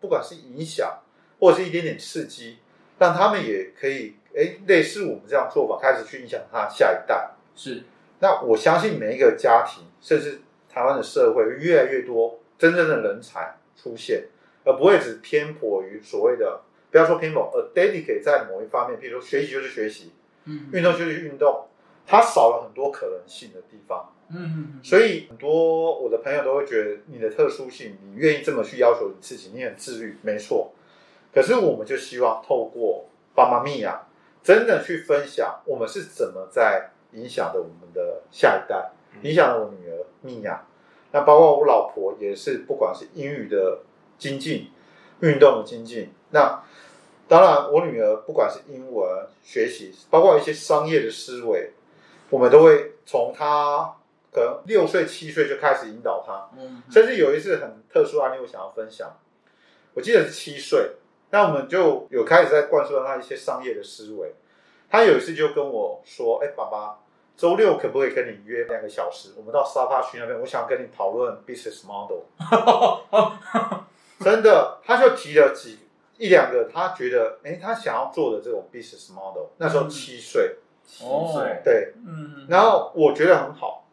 不管是影响或者是一点点刺激，让他们也可以哎类似我们这样做法，开始去影响他下一代。是，那我相信每一个家庭，甚至台湾的社会，越来越多真正的人才出现，而不会只偏颇于所谓的，不要说偏颇，而 dedicate 在某一方面，比如说学习就是学习，嗯运动就是运动，它少了很多可能性的地方。嗯嗯，所以很多我的朋友都会觉得你的特殊性，你愿意这么去要求你自己，你很自律，没错。可是我们就希望透过爸妈咪呀，真的去分享我们是怎么在影响着我们的下一代，影响了我女儿蜜娅，那包括我老婆也是，不管是英语的精进、运动的精进，那当然我女儿不管是英文学习，包括一些商业的思维，我们都会从她可能六岁、七岁就开始引导她，嗯甚至有一次很特殊案例，我想要分享。我记得是七岁，那我们就有开始在灌输她一些商业的思维。她有一次就跟我说：“哎，爸爸，周六可不可以跟你约两个小时？我们到沙发区那边，我想跟你讨论 business model。” 真的，他就提了几一两个，他觉得哎，他想要做的这种 business model。那时候七岁，七哦岁，对，嗯，然后我觉得很好。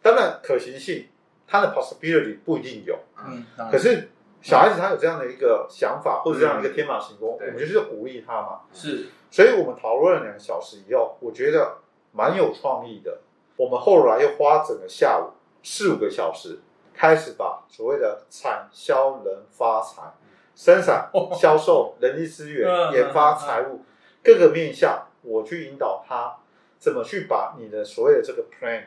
当然，可行性，他的 possibility 不一定有。嗯，可是小孩子他有这样的一个想法，或者这样一个天马行空，我对们就是鼓励他嘛。是，所以我们讨论了两个小时以后，我觉得蛮有创意的。我们后来又花整个下午四五个小时，开始把所谓的产销人发财、生产、销售、人力资源、嗯研发、财务各个面向，我去引导他怎么去把你的所谓的这个 plan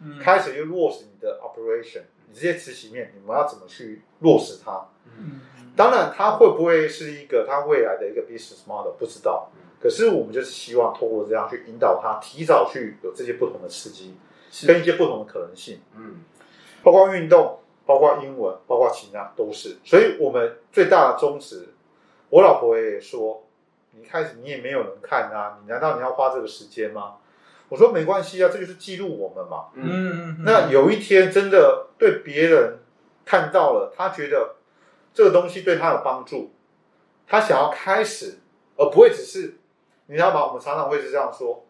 嗯。开始去落实你的 operation，你这些执行面，你们要怎么去落实它？嗯。当然，它会不会是一个它未来的一个 business model 不知道。可是我们就是希望通过这样去引导他，提早去有这些不同的刺激，跟一些不同的可能性，嗯。包括运动，包括英文，包括其他都是。所以我们最大的宗旨，我老婆也说，你一开始你也没有人看啊，你难道你要花这个时间吗？我说没关系啊，这就是记录我们嘛。嗯嗯嗯，那有一天真的对别人看到了，他觉得这个东西对他有帮助，他想要开始，而不会只是，你知道吗？我们常常会是这样说：“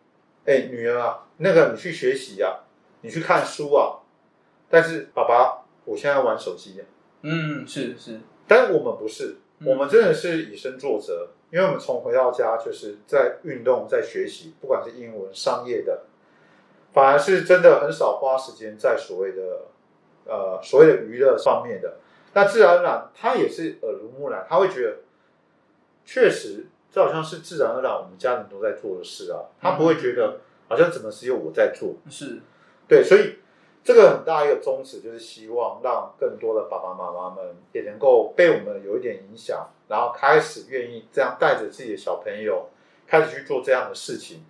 哎，女儿啊，那个你去学习啊，你去看书啊。”但是爸爸，我现在玩手机、啊。嗯是是，但我们不是，嗯我们真的是以身作则，因为我们从回到家就是在运动，在学习，不管是英文、商业的，反而是真的很少花时间在所谓的呃所谓的娱乐方面的。那自然而然，他也是耳濡目染，他会觉得确实这好像是自然而然我们家人都在做的事啊，他不会觉得好像怎么只有我在做。是对，所以这个很大一个宗旨就是希望让更多的爸爸妈妈们也能够被我们有一点影响，然后开始愿意这样带着自己的小朋友开始去做这样的事情，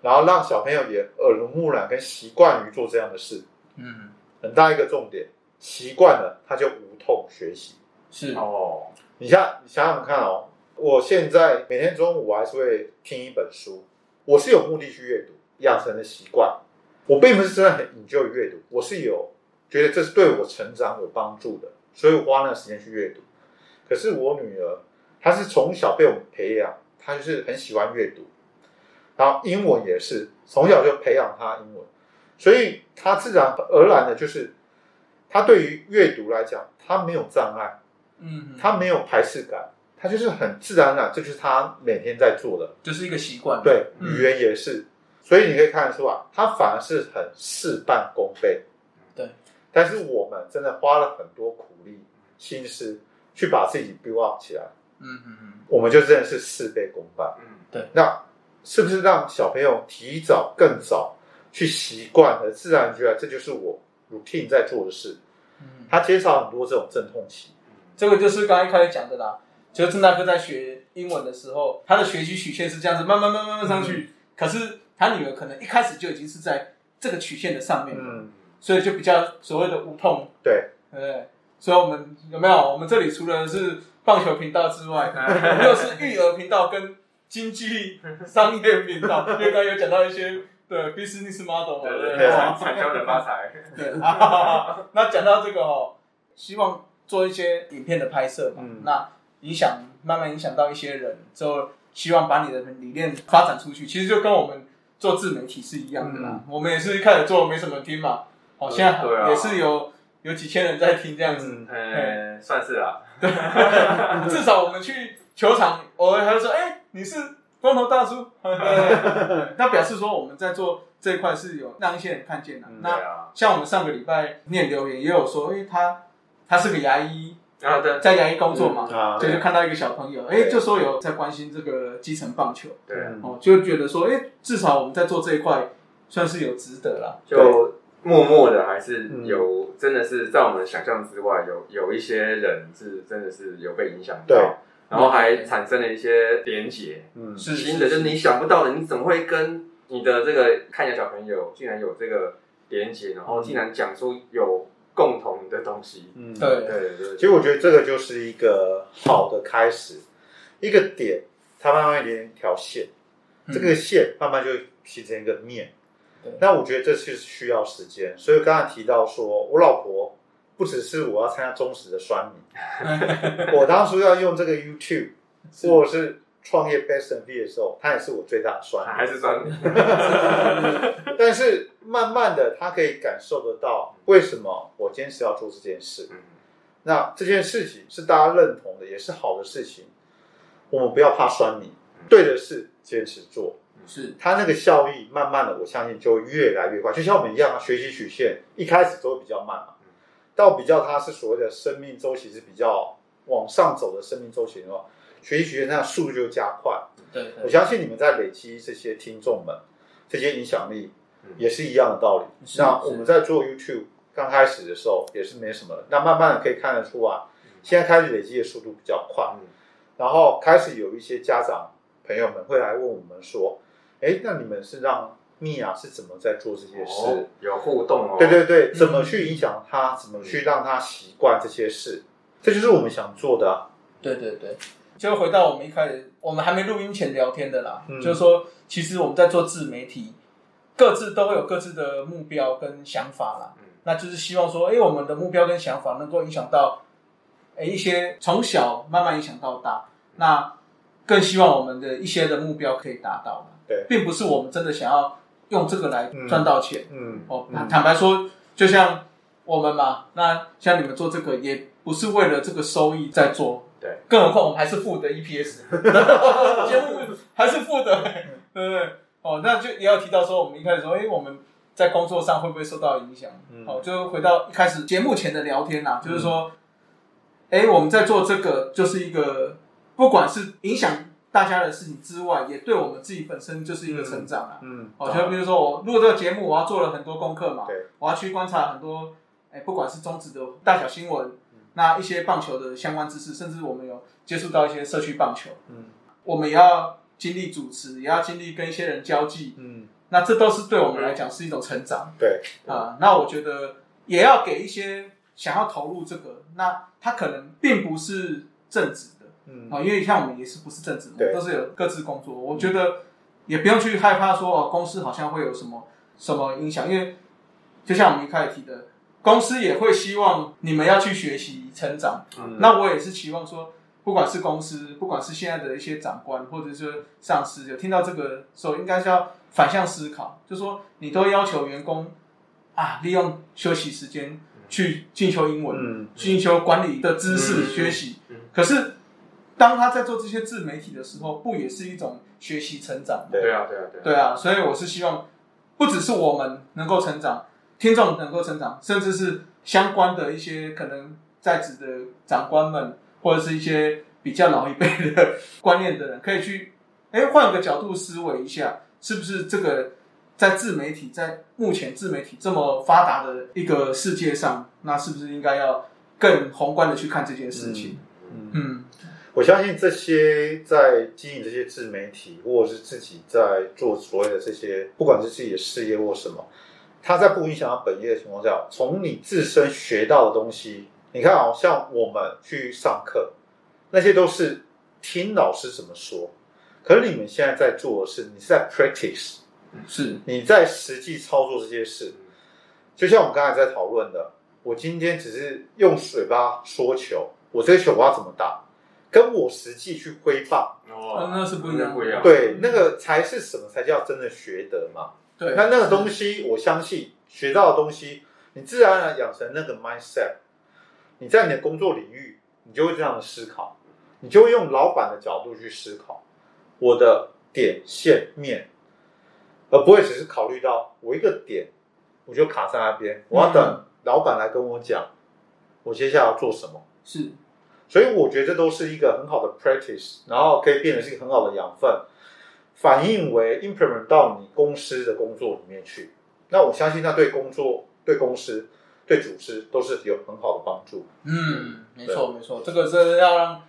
然后让小朋友也耳濡目染跟习惯于做这样的事，嗯很大一个重点，习惯了他就无痛学习。是哦，你像你想想看哦，我现在每天中午我还是会听一本书，我是有目的去阅读，养成的习惯。我并不是真的很 enjoy 阅读，我是有觉得这是对我成长有帮助的，所以我花那个时间去阅读。可是我女儿，她是从小被我们培养，她就是很喜欢阅读，然后英文也是从小就培养她英文，所以她自然而然的就是，她对于阅读来讲，她没有障碍。嗯她没有排斥感，她就是很自然而然，这就是她每天在做的。就是一个习惯，对，嗯语言也是，所以你可以看得出啊，他反而是很事半功倍。对，但是我们真的花了很多苦力心思去把自己 build up 起来，嗯嗯嗯我们就真的是事倍功半。嗯对那是不是让小朋友提早更早去习惯了，自然觉得这就是我 routine 在做的事，嗯，他减少很多这种阵痛期。这个就是刚刚一开始讲的啦。就是郑大哥在学英文的时候，他的学习曲线是这样子，慢慢慢慢慢慢上去。可是他女儿可能一开始就已经是在这个曲线的上面，嗯，所以就比较所谓的无痛，对，对不对？所以我们有没有？我们这里除了是棒球频道之外，我们又是育儿频道跟经济 商业频道，因为刚刚有讲到一些对 business model 嘛，对产产销人发财，对，啊那讲到这个哦，希望做一些影片的拍摄嘛，嗯那影响慢慢影响到一些人之后，希望把你的理念发展出去，其实就跟我们做自媒体是一样的啦。我们也是一开始做没什么听嘛，哦，现在对啊。也是有有几千人在听这样子，嗯呃，算是啦，至少我们去球场，偶尔还会说，哎、你是光头大叔，那表示说我们在做这一块是有让一些人看见的。嗯那啊，像我们上个礼拜念留言也有说，哎、他他是个牙医，啊对。在牙医工作嘛，啊，所以就看到一个小朋友，哎、对就说有在关心这个基层棒球，对。哦，就觉得说，哎、至少我们在做这一块算是有值得啦。就默默的还是嗯。有，真的是在我们想象之外，有有一些人是真的是有被影响对。到，然后还产生了一些连结，嗯，是新的就是你想不到的，你怎么会跟你的这个看起来小朋友竟然有这个连结，然后竟然讲出有共同的东西，嗯，对。对对其实我觉得这个就是一个好的开始，一个点，它慢慢连一条线，嗯。这个线慢慢就形成一个面。对。那我觉得这是需要时间，所以刚才提到说，我老婆不只是我要参加忠实的酸民，我当初要用这个 YouTube 是。或者是创业 Best and V 的时候，她也是我最大的酸民。还是酸民。但是慢慢的，他可以感受得到为什么我坚持要做这件事。嗯那这件事情是大家认同的，也是好的事情。我们不要怕酸你，对的事坚持做，是他那个效益慢慢的，我相信就会越来越快。就像我们一样啊，学习曲线一开始都会比较慢嘛，到比较它是所谓的生命周期是比较往上走的生命周期的话，学习曲线那速度就加快。对我相信你们在累积这些听众们，这些影响力也是一样的道理。是那我们在做 YouTube 刚开始的时候也是没什么的，那慢慢的可以看得出啊，现在开始累积的速度比较快，嗯然后开始有一些家长朋友们会来问我们说，哎，那你们是让米娅是怎么在做这些事？哦有互动哦，对对对，怎么去影响他？怎么去让他习惯这些事？这就是我们想做的啊。对对对，就回到我们一开始，我们还没录音前聊天的啦，嗯就是说，其实我们在做自媒体，各自都会有各自的目标跟想法啦。嗯那就是希望说，哎，我们的目标跟想法能够影响到，哎，一些从小慢慢影响到大。那更希望我们的一些的目标可以达到。对并不是我们真的想要用这个来赚到钱。嗯，哦，嗯坦坦白说，就像我们嘛，那像你们做这个，也不是为了这个收益在做，对，更何况我们还是负的 EPS，节目还是负的，对不对？哦，那就也要提到说，我们一开始说，哎，我们在工作上会不会受到影响？嗯。哦，就回到一开始节目前的聊天呐、就是说，哎，我们在做这个，就是一个不管是影响大家的事情之外，也对我们自己本身就是一个成长啊。嗯，哦，就比如说我录这个节目，我要做了很多功课嘛，对，我要去观察很多，哎，不管是中职的大小新闻，那一些棒球的相关知识，甚至我们有接触到一些社区棒球，嗯。我们也要经历主持，也要经历跟一些人交际，嗯，那这都是对我们来讲是一种成长对，啊。那我觉得也要给一些想要投入这个，那他可能并不是正职的。嗯啊，因为像我们也是不是正职，我对们都是有各自工作。我觉得也不用去害怕说哦，公司好像会有什么什么影响，因为就像我们一开始提的，公司也会希望你们要去学习成长。嗯那我也是期望说，不管是公司，不管是现在的一些长官或者是上司，有听到这个时候，应该是要反向思考，就说你都要求员工啊，利用休息时间去进修英文，嗯进修管理的知识、嗯学习嗯。可是，当他在做这些自媒体的时候，不也是一种学习成长吗？对啊对啊对啊，对啊，所以我是希望，不只是我们能够成长，听众能够成长，甚至是相关的一些可能在职的长官们，或者是一些比较老一辈的观念的人，可以去，哎，换个角度思维一下，是不是这个在自媒体，在目前自媒体这么发达的一个世界上，那是不是应该要更宏观的去看这件事情？嗯，嗯，我相信这些在经营这些自媒体，或者是自己在做所谓的这些，不管是自己的事业或什么，他在不影响到本业的情况下，从你自身学到的东西，你看好、像我们去上课，那些都是听老师怎么说，可是你们现在在做的是，你是在 practice，是，你在实际操作这些事，就像我们刚才在讨论的，我今天只是用嘴巴说球，我这个球我要怎么打，跟我实际去挥棒，哦那是不一样不一样，对，那个才是什么才叫真的学得嘛。对，那那个东西，我相信学到的东西，你自然而然养成那个 mindset，你在你的工作领域，你就会这样的思考，你就会用老板的角度去思考我的点线面，而不会只是考虑到我一个点我就卡在那边，我要等老板来跟我讲我接下来要做什么。是，所以我觉得这都是一个很好的 practice，然后可以变成是一个很好的养分，反映为 implement 到你公司的工作里面去。那我相信，那对工作、对公司、对组织都是有很好的帮助。嗯，没错没错，这个是要让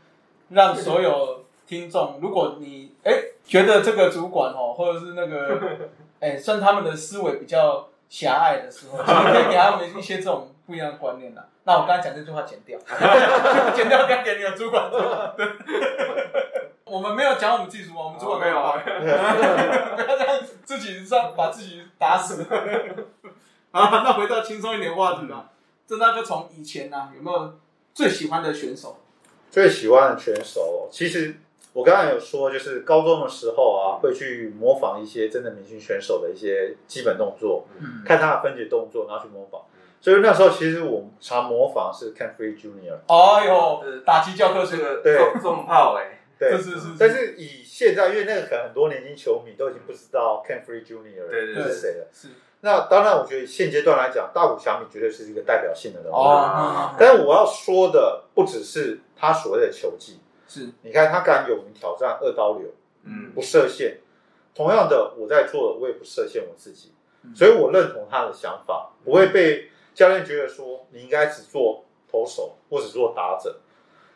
让所有听众，如果你哎觉得这个主管哦，或者是那个 哎，算他们的思维比较狭隘的时候，其实可以给他们一些这种不一样的观念啦。那我刚才讲这句话剪掉，剪掉该给你的主管。对，我们没有讲我们自己主管，我们主管没有啊，不要这样自己上把自己打死。好，那回到轻松一点话题吧。郑大哥从以前呢、啊，有没有最喜欢的选手？最喜欢的选手，其实我刚才有说，就是高中的时候啊，会去模仿一些真的明星选手的一些基本动作，嗯，看他的分解动作，然后去模仿。所以那时候其实我常模仿是 Ken Free Junior。哎呦，打击教科书，这个对。重重炮哎，对。是是是，但是以现在，因为那个可能很多年轻球迷都已经不知道 Ken Free 对。是谁了。是那当然，我觉得现阶段来讲，大谷翔平绝对是一个代表性的人物。哦，但是我要说的不只是他所谓的球技，是你看他敢勇于挑战二刀流，嗯不设限。同样的，我在做的，我也不设限我自己，嗯所以我认同他的想法，不会被教练觉得说你应该只做投手或只做打者。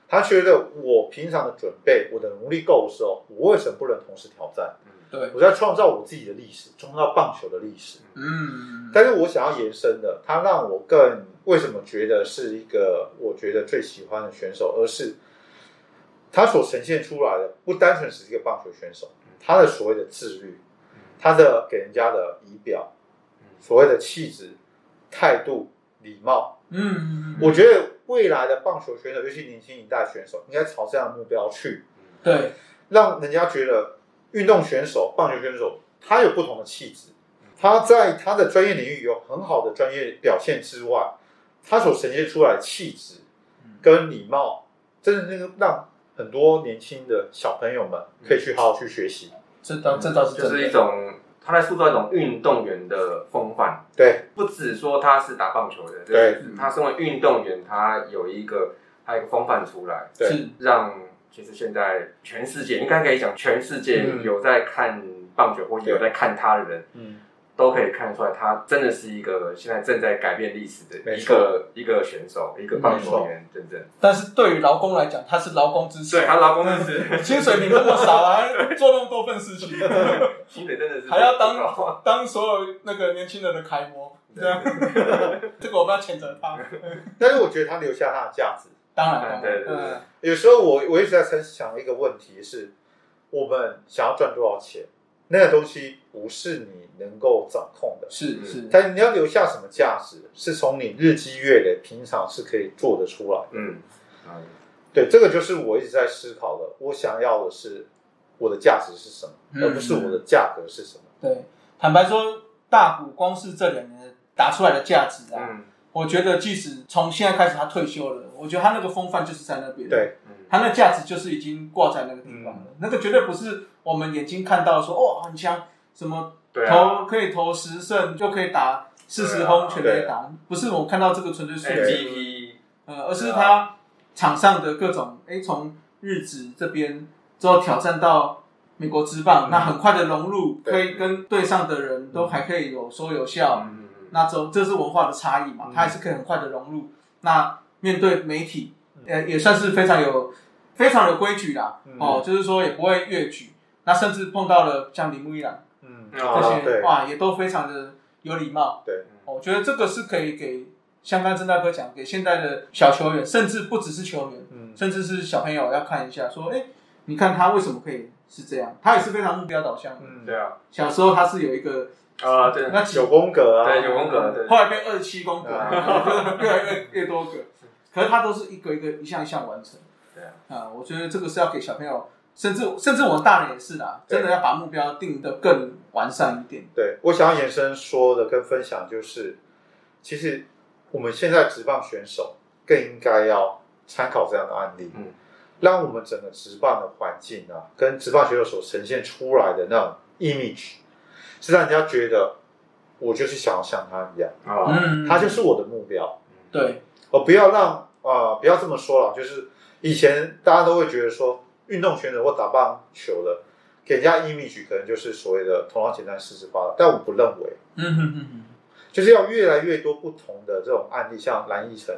他觉得我平常的准备，我的能力够的时候，我为什么不能同时挑战？对，我在创造我自己的历史，创造棒球的历史。嗯，但是我想要延伸的，他让我更为什么觉得是一个我觉得最喜欢的选手，而是他所呈现出来的不单纯只是一个棒球选手，他的所谓的自律，他的给人家的仪表，所谓的气质、态度、礼貌，嗯，我觉得未来的棒球选手，尤其年轻一代选手，应该朝这样的目标去，对，让人家觉得运动选手、棒球选手他有不同的气质，他在他的专业领域有很好的专业表现之外，他所呈现出来的气质跟礼貌，真的那个让很多年轻的小朋友们可以去好好去学习。这倒这倒是就，是一种他在塑造一种运动员的风范，对。不只说他是打棒球的，对。他身为运动员，他有一个他有一个风范出来，对。是让其实现在全世界应该可以讲，全世界嗯。有在看棒球或者有在看他的人，嗯，都可以看得出来，他真的是一个现在正在改变历史的一个一个选手，一个棒球员，真正。但是对于劳工来讲，他是劳工支持，对他劳工真是 薪水领那么少啊，做那么多份事情，薪水真的是还要当当所有那个年轻人的楷模，对。啊，这个我们要谴责他。但是我觉得他留下他的价值。当然，对对对。嗯，有时候我我一直在想想一个问题是，我们想要赚多少钱，那个东西不是你能够掌控的。是是，但你要留下什么价值，是从你日积月累，平常是可以做得出来的。嗯，嗯对，这个就是我一直在思考的。我想要的是我的价值是什么，嗯而不是我的价格是什么。对，坦白说，大股光是这两年打出来的价值啊，嗯我觉得即使从现在开始他退休了，我觉得他那个风范就是在那边，，对，嗯他那价值就是已经挂在那个地方了，那个绝对不是我们眼睛看到说哦很强，什么对投啊可以投十胜就可以打四十轰全垒打，不是我看到这个纯粹数字，，MVP 呃，而是他场上的各种，哎，从日职这边之后挑战到美国之棒，嗯。那很快的融入，可以跟队上的人都还可以有说有笑，嗯那这这是文化的差异嘛，嗯他还是可以很快的融入。那面对媒体，嗯呃，也算是非常有非常有规矩啦，嗯哦，就是说也不会越矩。那甚至碰到了像铃木一朗嗯，哦这些，对哇，也都非常的有礼貌。对，哦我觉得这个是可以给像刚刚郑大哥讲，给现在的小球员，甚至不只是球员，嗯，甚至是小朋友要看一下，说，哎，你看他为什么可以是这样？他也是非常目标导向的。嗯，对啊，小时候他是有一个，啊，对，那九宫格啊，对九宫格对。后来变二十七宫格，啊。就 是越来越越多个，可是它都是一个一个一项一项完成。对啊，啊，我觉得这个是要给小朋友，甚至甚至我们大人也是啦，对。真的要把目标定得更完善一点。对，我想要延伸说的跟分享就是，其实我们现在职棒选手更应该要参考这样的案例，嗯，让我们整个职棒的环境啊，跟职棒选手所呈现出来的那种 image，是让人家觉得我就是想要像他一样，啊，嗯他就是我的目标，对，我不要让啊、不要这么说了，就是以前大家都会觉得说，运动选手或打棒球的，给人家 image 可能就是所谓的头脑简单四肢发达，但我不认为。嗯哼哼哼，就是要越来越多不同的这种案例，像蓝奕晨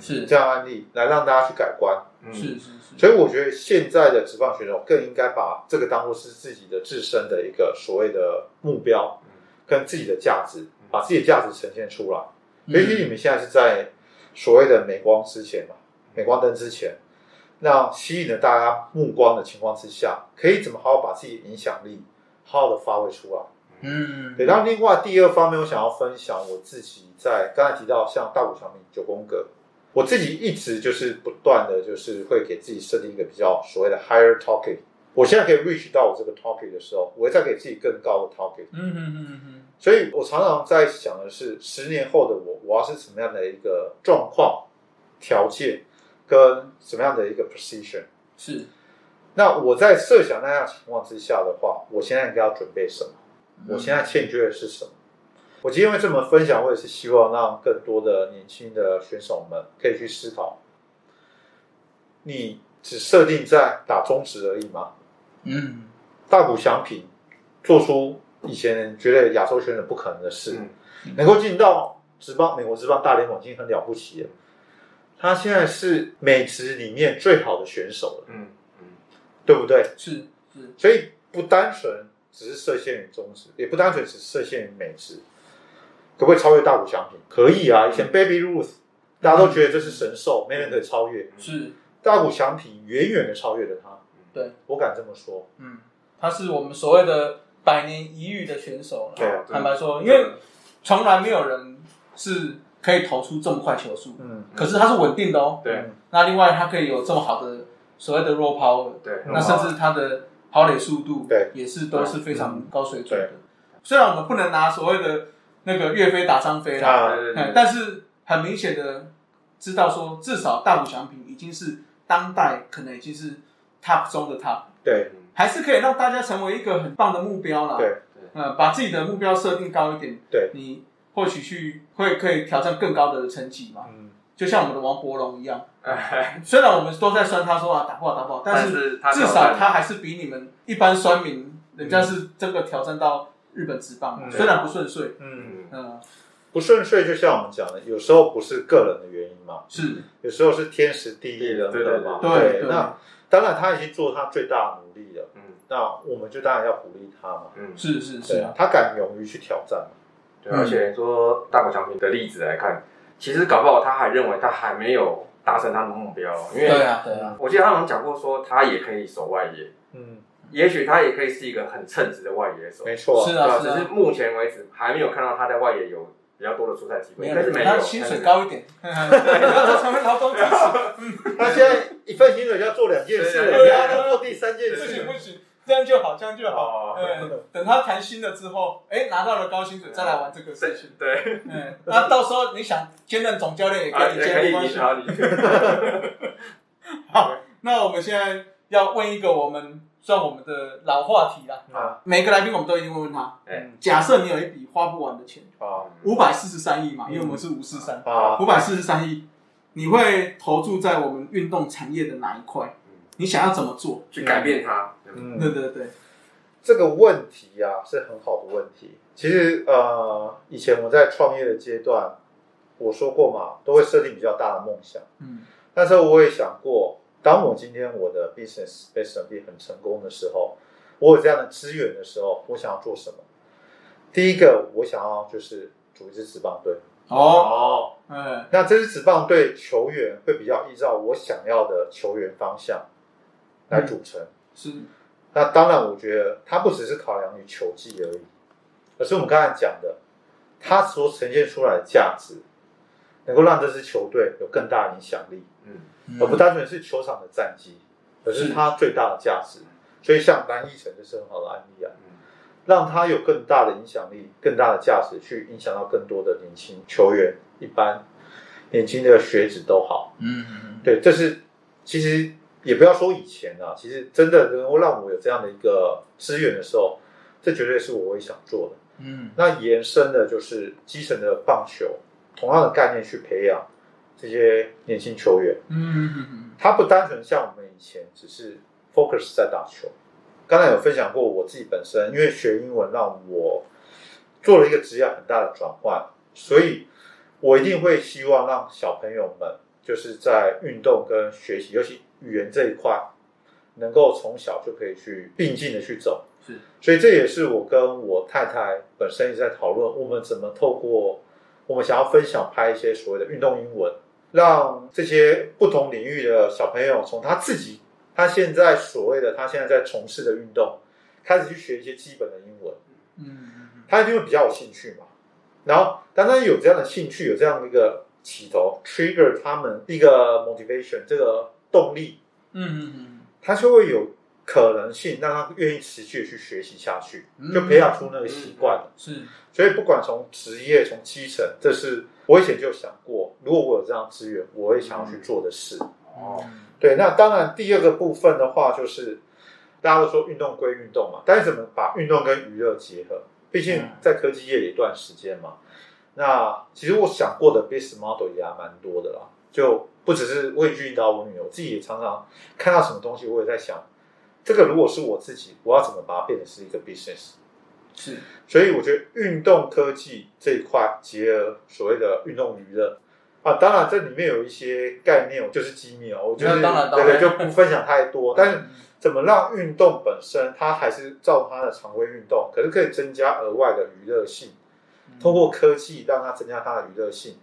是。这样案例，来让大家去改观。嗯。是是是，所以我觉得现在的职棒选手更应该把这个当做是自己的自身的一个所谓的目标，跟自己的价值，把自己的价值呈现出来。也许你们现在是在所谓的镁光之前嘛，镁光灯之前，那吸引了大家目光的情况之下，可以怎么好好把自己的影响力好好的发挥出来？嗯，对，然后另外第二方面，我想要分享我自己在刚才提到像大谷翔平九宫格，我自己一直就是不断的就是会给自己设定一个比较所谓的 higher target。我现在可以 reach 到我这个 target 的时候，我会再给自己更高的 target。嗯哼哼哼哼，所以我常常在想的是，十年后的我，我要是什么样的一个状况、条件，跟什么样的一个 position。是，那我在设想那样情况之下的话，我现在应该要准备什么？我现在欠缺的是什么？我今天会这么分享，我也是希望让更多的年轻的选手们可以去思考：你只设定在打中职而已吗？嗯，大谷翔平做出以前人觉得亚洲选手不可能的事，嗯能够进到职棒美国职棒大联盟已经很了不起了。他现在是美职里面最好的选手了，嗯嗯，对不对？是是，所以不单纯只是设限于中职，也不单纯只设限于美职，可不可以超越大谷翔平？可以啊！以前 Baby Ruth 大家都觉得这是神兽，没人可以超越。是，大谷翔平远远的超越了他，对，我敢这么说。嗯，他是我们所谓的百年一遇的选手了。对啊坦白说，因为从来没有人是可以投出这么快球速，嗯，可是他是稳定的哦。对那另外，他可以有这么好的所谓的 raw power，对，那甚至他的跑垒速度，对也是都是非常高水准的对。虽然我们不能拿所谓的那个岳飞打张飞啦，啊，哎对对对，但是很明显的知道说，至少大谷翔平已经是当代可能已经是 top 中的 top，对。还是可以让大家成为一个很棒的目标啦。对，嗯，把自己的目标设定高一点，对。你或许去会可以挑战更高的成绩嘛。嗯，就像我们的王伯龙一样，哎 虽然我们都在酸他说啊打不好打不好，但但是至少他还是比你们一般酸民，人家是这个挑战到日本职棒虽然不顺遂，嗯，不顺遂就像我们讲的，有时候不是个人的原因嘛，是。有时候是天时地利人和嘛。对对对那当然他已经做他最大的努力了，嗯。那我们就当然要鼓励他嘛。嗯，是是是他敢勇于去挑战嘛。对，而且说大谷翔平的例子来看，其实搞不好他还认为他还没有达成他的目标，因为对为啊对啊，我记得他好像讲过说他也可以守外野，嗯，也许他也可以是一个很称职的外野手，没错啊。是？啊只是目前为止还没有看到他在外野有比较多的出赛机会，但是没有，他薪水高一点，成为劳工支持，他现在一份薪水就要做两件事了，对啊要他做第三件不行事不。行，这样就好，这样就好。哦，嗯，等他谈薪了之后，哎，拿到了高薪水，再来玩这个事情。对，嗯，那到时候你想兼任总教练也可以兼，啊也可以好，那我们现在要问一个我们算我们的老话题啦。啊每个来宾我们都一定会问他：哎假设你有一笔花不完的钱，啊五百四十三亿嘛，因为我们是五四三，啊！五百四十三亿，你会投注在我们运动产业的哪一块？你想要怎么做？去改变它，嗯对对对，这个问题啊是很好的问题。其实呃，以前我在创业的阶段，我说过嘛，都会设定比较大的梦想。嗯那时候我也想过，当我今天我的 business 被审批很成功的时候，我有这样的资源的时候，我想要做什么？第一个，我想要就是组一支职棒队。哦，那这支职棒队球员会比较依照我想要的球员方向来组成。是，那当然，我觉得它不只是考量于球技而已，而是我们刚才讲的，它所呈现出来的价值，能够让这支球队有更大的影响力，嗯，而不单纯是球场的战绩，而是它最大的价值。所以，像蓝一城就是很好的案例啊，让它有更大的影响力、更大的价值，去影响到更多的年轻球员，一般年轻的学子都好。嗯嗯对，这是其实也不要说以前啊，其实真的能够让我有这样的一个资源的时候，这绝对是我会想做的。嗯那延伸的就是基层的棒球，同样的概念去培养这些年轻球员。嗯嗯他不单纯像我们以前只是 focus 在打球。刚才有分享过我自己本身，因为学英文让我做了一个职业很大的转换，所以我一定会希望让小朋友们就是在运动跟学习，尤其语言这一块，能够从小就可以去并进的去走。是，所以这也是我跟我太太本身一直在讨论，我们怎么透过我们想要分享拍一些所谓的运动英文，让这些不同领域的小朋友从他自己他现在所谓的他现在在从事的运动，开始去学一些基本的英文，嗯他一定会比较有兴趣嘛。然后当他有这样的兴趣，有这样的一个起头，trigger 他们一个 motivation 这个动力，嗯嗯嗯。他就会有可能性让他愿意持续的去学习下去，嗯就培养出那个习惯。了。是，所以不管从职业从基层，这是我以前就想过，如果我有这样资源，我也想要去做的事。哦，对，那当然第二个部分的话，就是大家都说运动归运动嘛，但是怎么把运动跟娱乐结合？毕竟在科技业有一段时间嘛。那其实我想过的 business model 也还蛮多的啦，就不只是为去引导我女儿，我自己也常常看到什么东西，我也在想，这个如果是我自己，我要怎么把它变成是一个 business？是，所以我觉得运动科技这一块结合所谓的运动娱乐。啊，当然这里面有一些概念，就是机密哦，我觉得当然当然。对对，就不分享太多。但是怎么让运动本身它还是照它的常规运动，可是可以增加额外的娱乐性，通过科技让它增加它的娱乐性，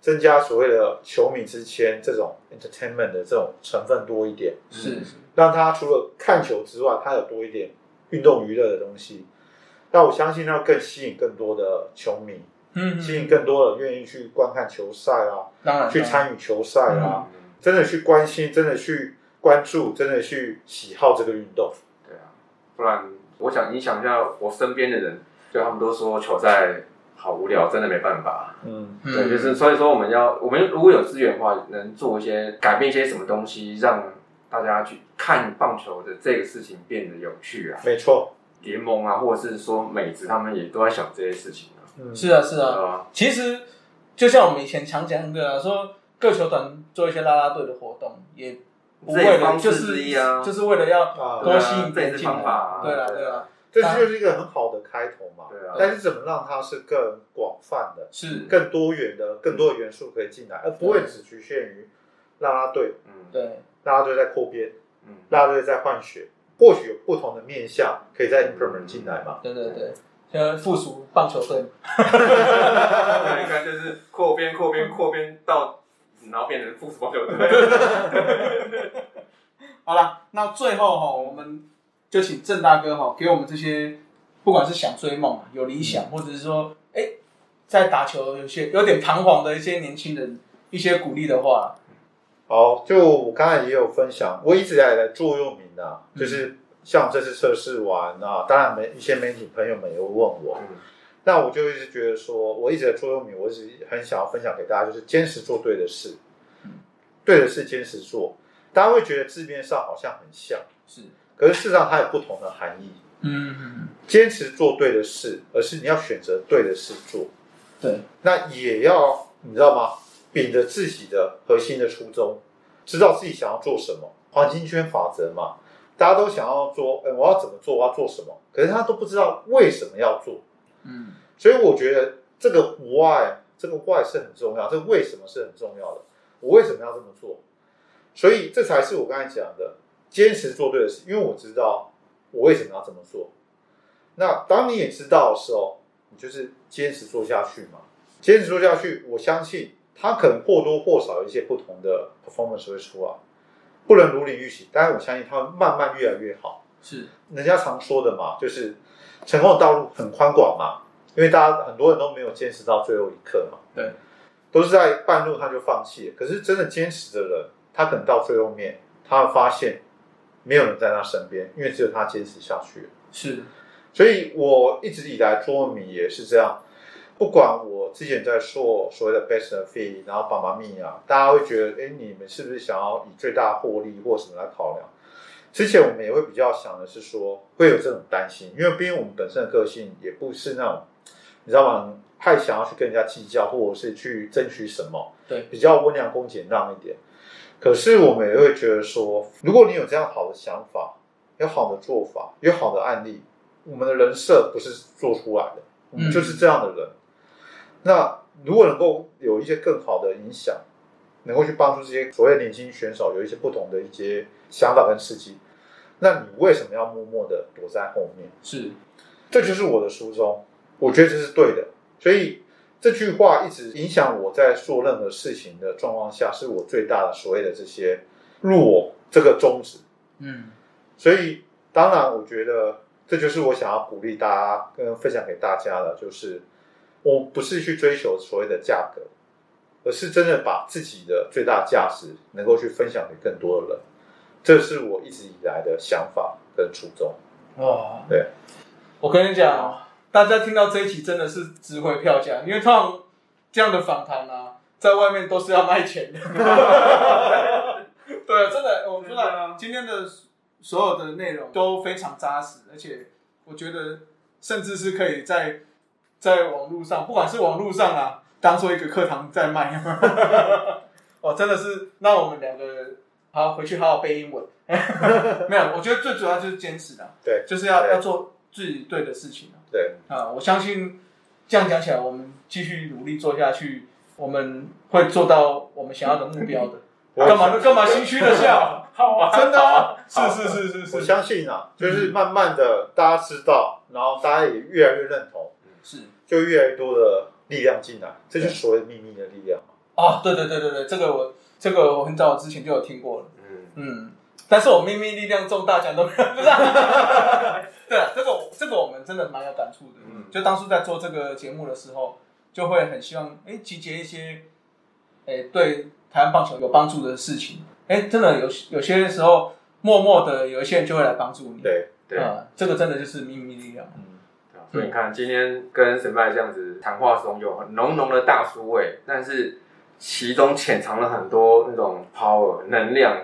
增加所谓的球迷之间这种 entertainment 的这种成分多一点，是。让它除了看球之外，它有多一点运动娱乐的东西。那我相信，那更吸引更多的球迷，嗯吸引更多的愿意去观看球赛啊，当然去参与球赛啊，嗯真的去关心，真的去关注，真的去喜好这个运动。对啊，不然我想影响一下我身边的人，就他们都说球赛好无聊，真的没办法。嗯，嗯对，就是所以说我们要，我们如果有资源的话，能做一些改变一些什么东西，让大家去看棒球的这个事情变得有趣啊。没错，联盟啊，或者是说美职，他们也都在想这些事情啊。嗯，是啊是啊，啊，其实就像我们以前常讲的啊，说各球团做一些拉拉队的活动，也不为了就是之一啊。就是为了要啊，多吸引人进来。方法啊。对啊对啊。这就是一个很好的开头嘛。对啊。但是怎么让它是更广泛的、是，更多元的、更多的元素可以进来，而不会只局限于拉拉队，嗯。对，拉拉队在扩编，嗯，啦啦队在换血，或许有不同的面向可以再 implement 进来嘛。对对对，现在附属棒球队，对，你看就是扩编、扩编、扩编到，然后变成副棒球队。好了，那最后哈，我们就请郑大哥哈，给我们这些不管是想追梦、有理想，或者是说，哎，在打球有些有点彷徨的一些年轻人一些鼓励的话。好，就我刚才也有分享，我一直以来的座右铭啊，嗯。就是像这次测试完啊，当然媒一些媒体朋友们也会问我，嗯。那我就一直觉得说，我一直的座右铭，我一直很想要分享给大家，就是坚持做对的事，对的事坚持做。大家会觉得字面上好像很像，是，可是事实上它有不同的含义。嗯，坚持做对的事，而是你要选择对的事做。对，那也要你知道吗？秉着自己的核心的初衷，知道自己想要做什么。黄金圈法则嘛，大家都想要做，哎，我要怎么做？我要做什么？可是他都不知道为什么要做。嗯，所以我觉得这个 why，这个 why 是很重要，这个为什么是很重要的。我为什么要这么做？所以这才是我刚才讲的，坚持做对的事。因为我知道我为什么要这么做。那当你也知道的时候，你就是坚持做下去嘛。坚持做下去，我相信它可能或多或少有一些不同的 performance 会出来，不能如你预期，但是我相信它会慢慢越来越好。是，人家常说的嘛，就是成功的道路很宽广嘛，因为大家很多人都没有坚持到最后一刻嘛，对，都是在半路他就放弃了。可是真的坚持的人，他可能到最后面，他会发现没有人在他身边，因为只有他坚持下去了。是，所以我一直以来做米也是这样，不管我之前在做所谓的 best fee，然后爸妈咪啊，大家会觉得，哎，你们是不是想要以最大获利或什么来考量？之前我们也会比较想的是说，会有这种担心，因为毕竟我们本身的个性也不是那种，你知道吗？太想要去跟人家计较，或者是去争取什么，对比较温良恭俭让一点。可是我们也会觉得说，如果你有这样好的想法，有好的做法，有好的案例，我们的人设不是做出来的，我们就是这样的人。那如果能够有一些更好的影响，能够去帮助这些所谓年轻选手有一些不同的一些想法跟刺激，那你为什么要默默的躲在后面？是，这就是我的初衷，我觉得这是对的。所以这句话一直影响我在做任何事情的状况下，是我最大的所谓的这些入我这个宗旨。嗯，所以当然，我觉得这就是我想要鼓励大家跟分享给大家的，就是我不是去追求所谓的价格，而是真的把自己的最大价值能够去分享给更多的人。这是我一直以来的想法跟初衷。哦，对，我跟你讲，大家听到这一期真的是值回票价，因为通常这样的访谈啊，在外面都是要卖钱的。对，真的，我觉真的今天的所有的内容都非常扎实，而且我觉得甚至是可以在在网络上，不管是网络上啊，当做一个课堂在卖。哦，真的是那我们两个好回去好好背英文。没有，我觉得最主要就是坚持的，对，就是要要做自己对的事情对，啊！我相信这样讲起来，我们继续努力做下去，我们会做到我们想要的目标的。我干嘛干嘛心虚的笑？好啊。真的是是是是我是相信啊，就是慢慢的大家知道，然后大家也越来越认同，是。就越来越多的力量进来，这就是所谓秘密的力量嘛。哦，对对对对对，这个我这个我很早之前就有听过了，嗯，嗯，但是我秘密力量中大奖都没有，不是啊？对啊，这个我这个我们真的蛮有感触的，嗯。就当初在做这个节目的时候，就会很希望哎集结一些哎对台湾棒球有帮助的事情，哎，真的有有些时候默默的有一些人就会来帮助你，对，对。啊，这个真的就是秘密力量，嗯，所以你看，今天跟神拜这样子谈话中有很浓浓的大叔味，但是其中潜藏了很多那种 power 能量，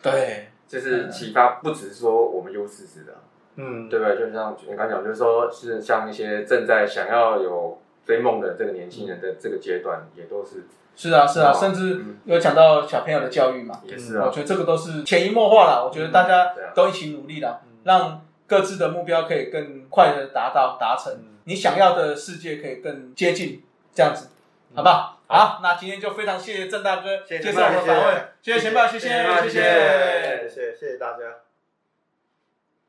对，就是启发不只是说我们优势值的，嗯，对不对？就像你刚讲，就是说是像一些正在想要有追梦的这个年轻人的这个阶段，也都是是啊是啊，哦甚至嗯有讲到小朋友的教育嘛，也是啊，我觉得这个都是潜移默化了。我觉得大家都一起努力啦，嗯让各自的目标可以更快的达到达成，你想要的世界可以更接近，这样子，好不好？好，那今天就非常谢谢郑大哥介绍和访问，谢谢钱爸，谢谢谢谢谢谢大家。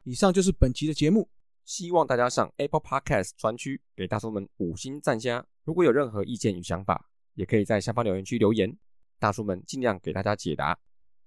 以上就是本期的节目，希望大家上 Apple Podcast 专区给大叔们五星赞加。如果有任何意见与想法，也可以在下方留言区留言，大叔们尽量给大家解答。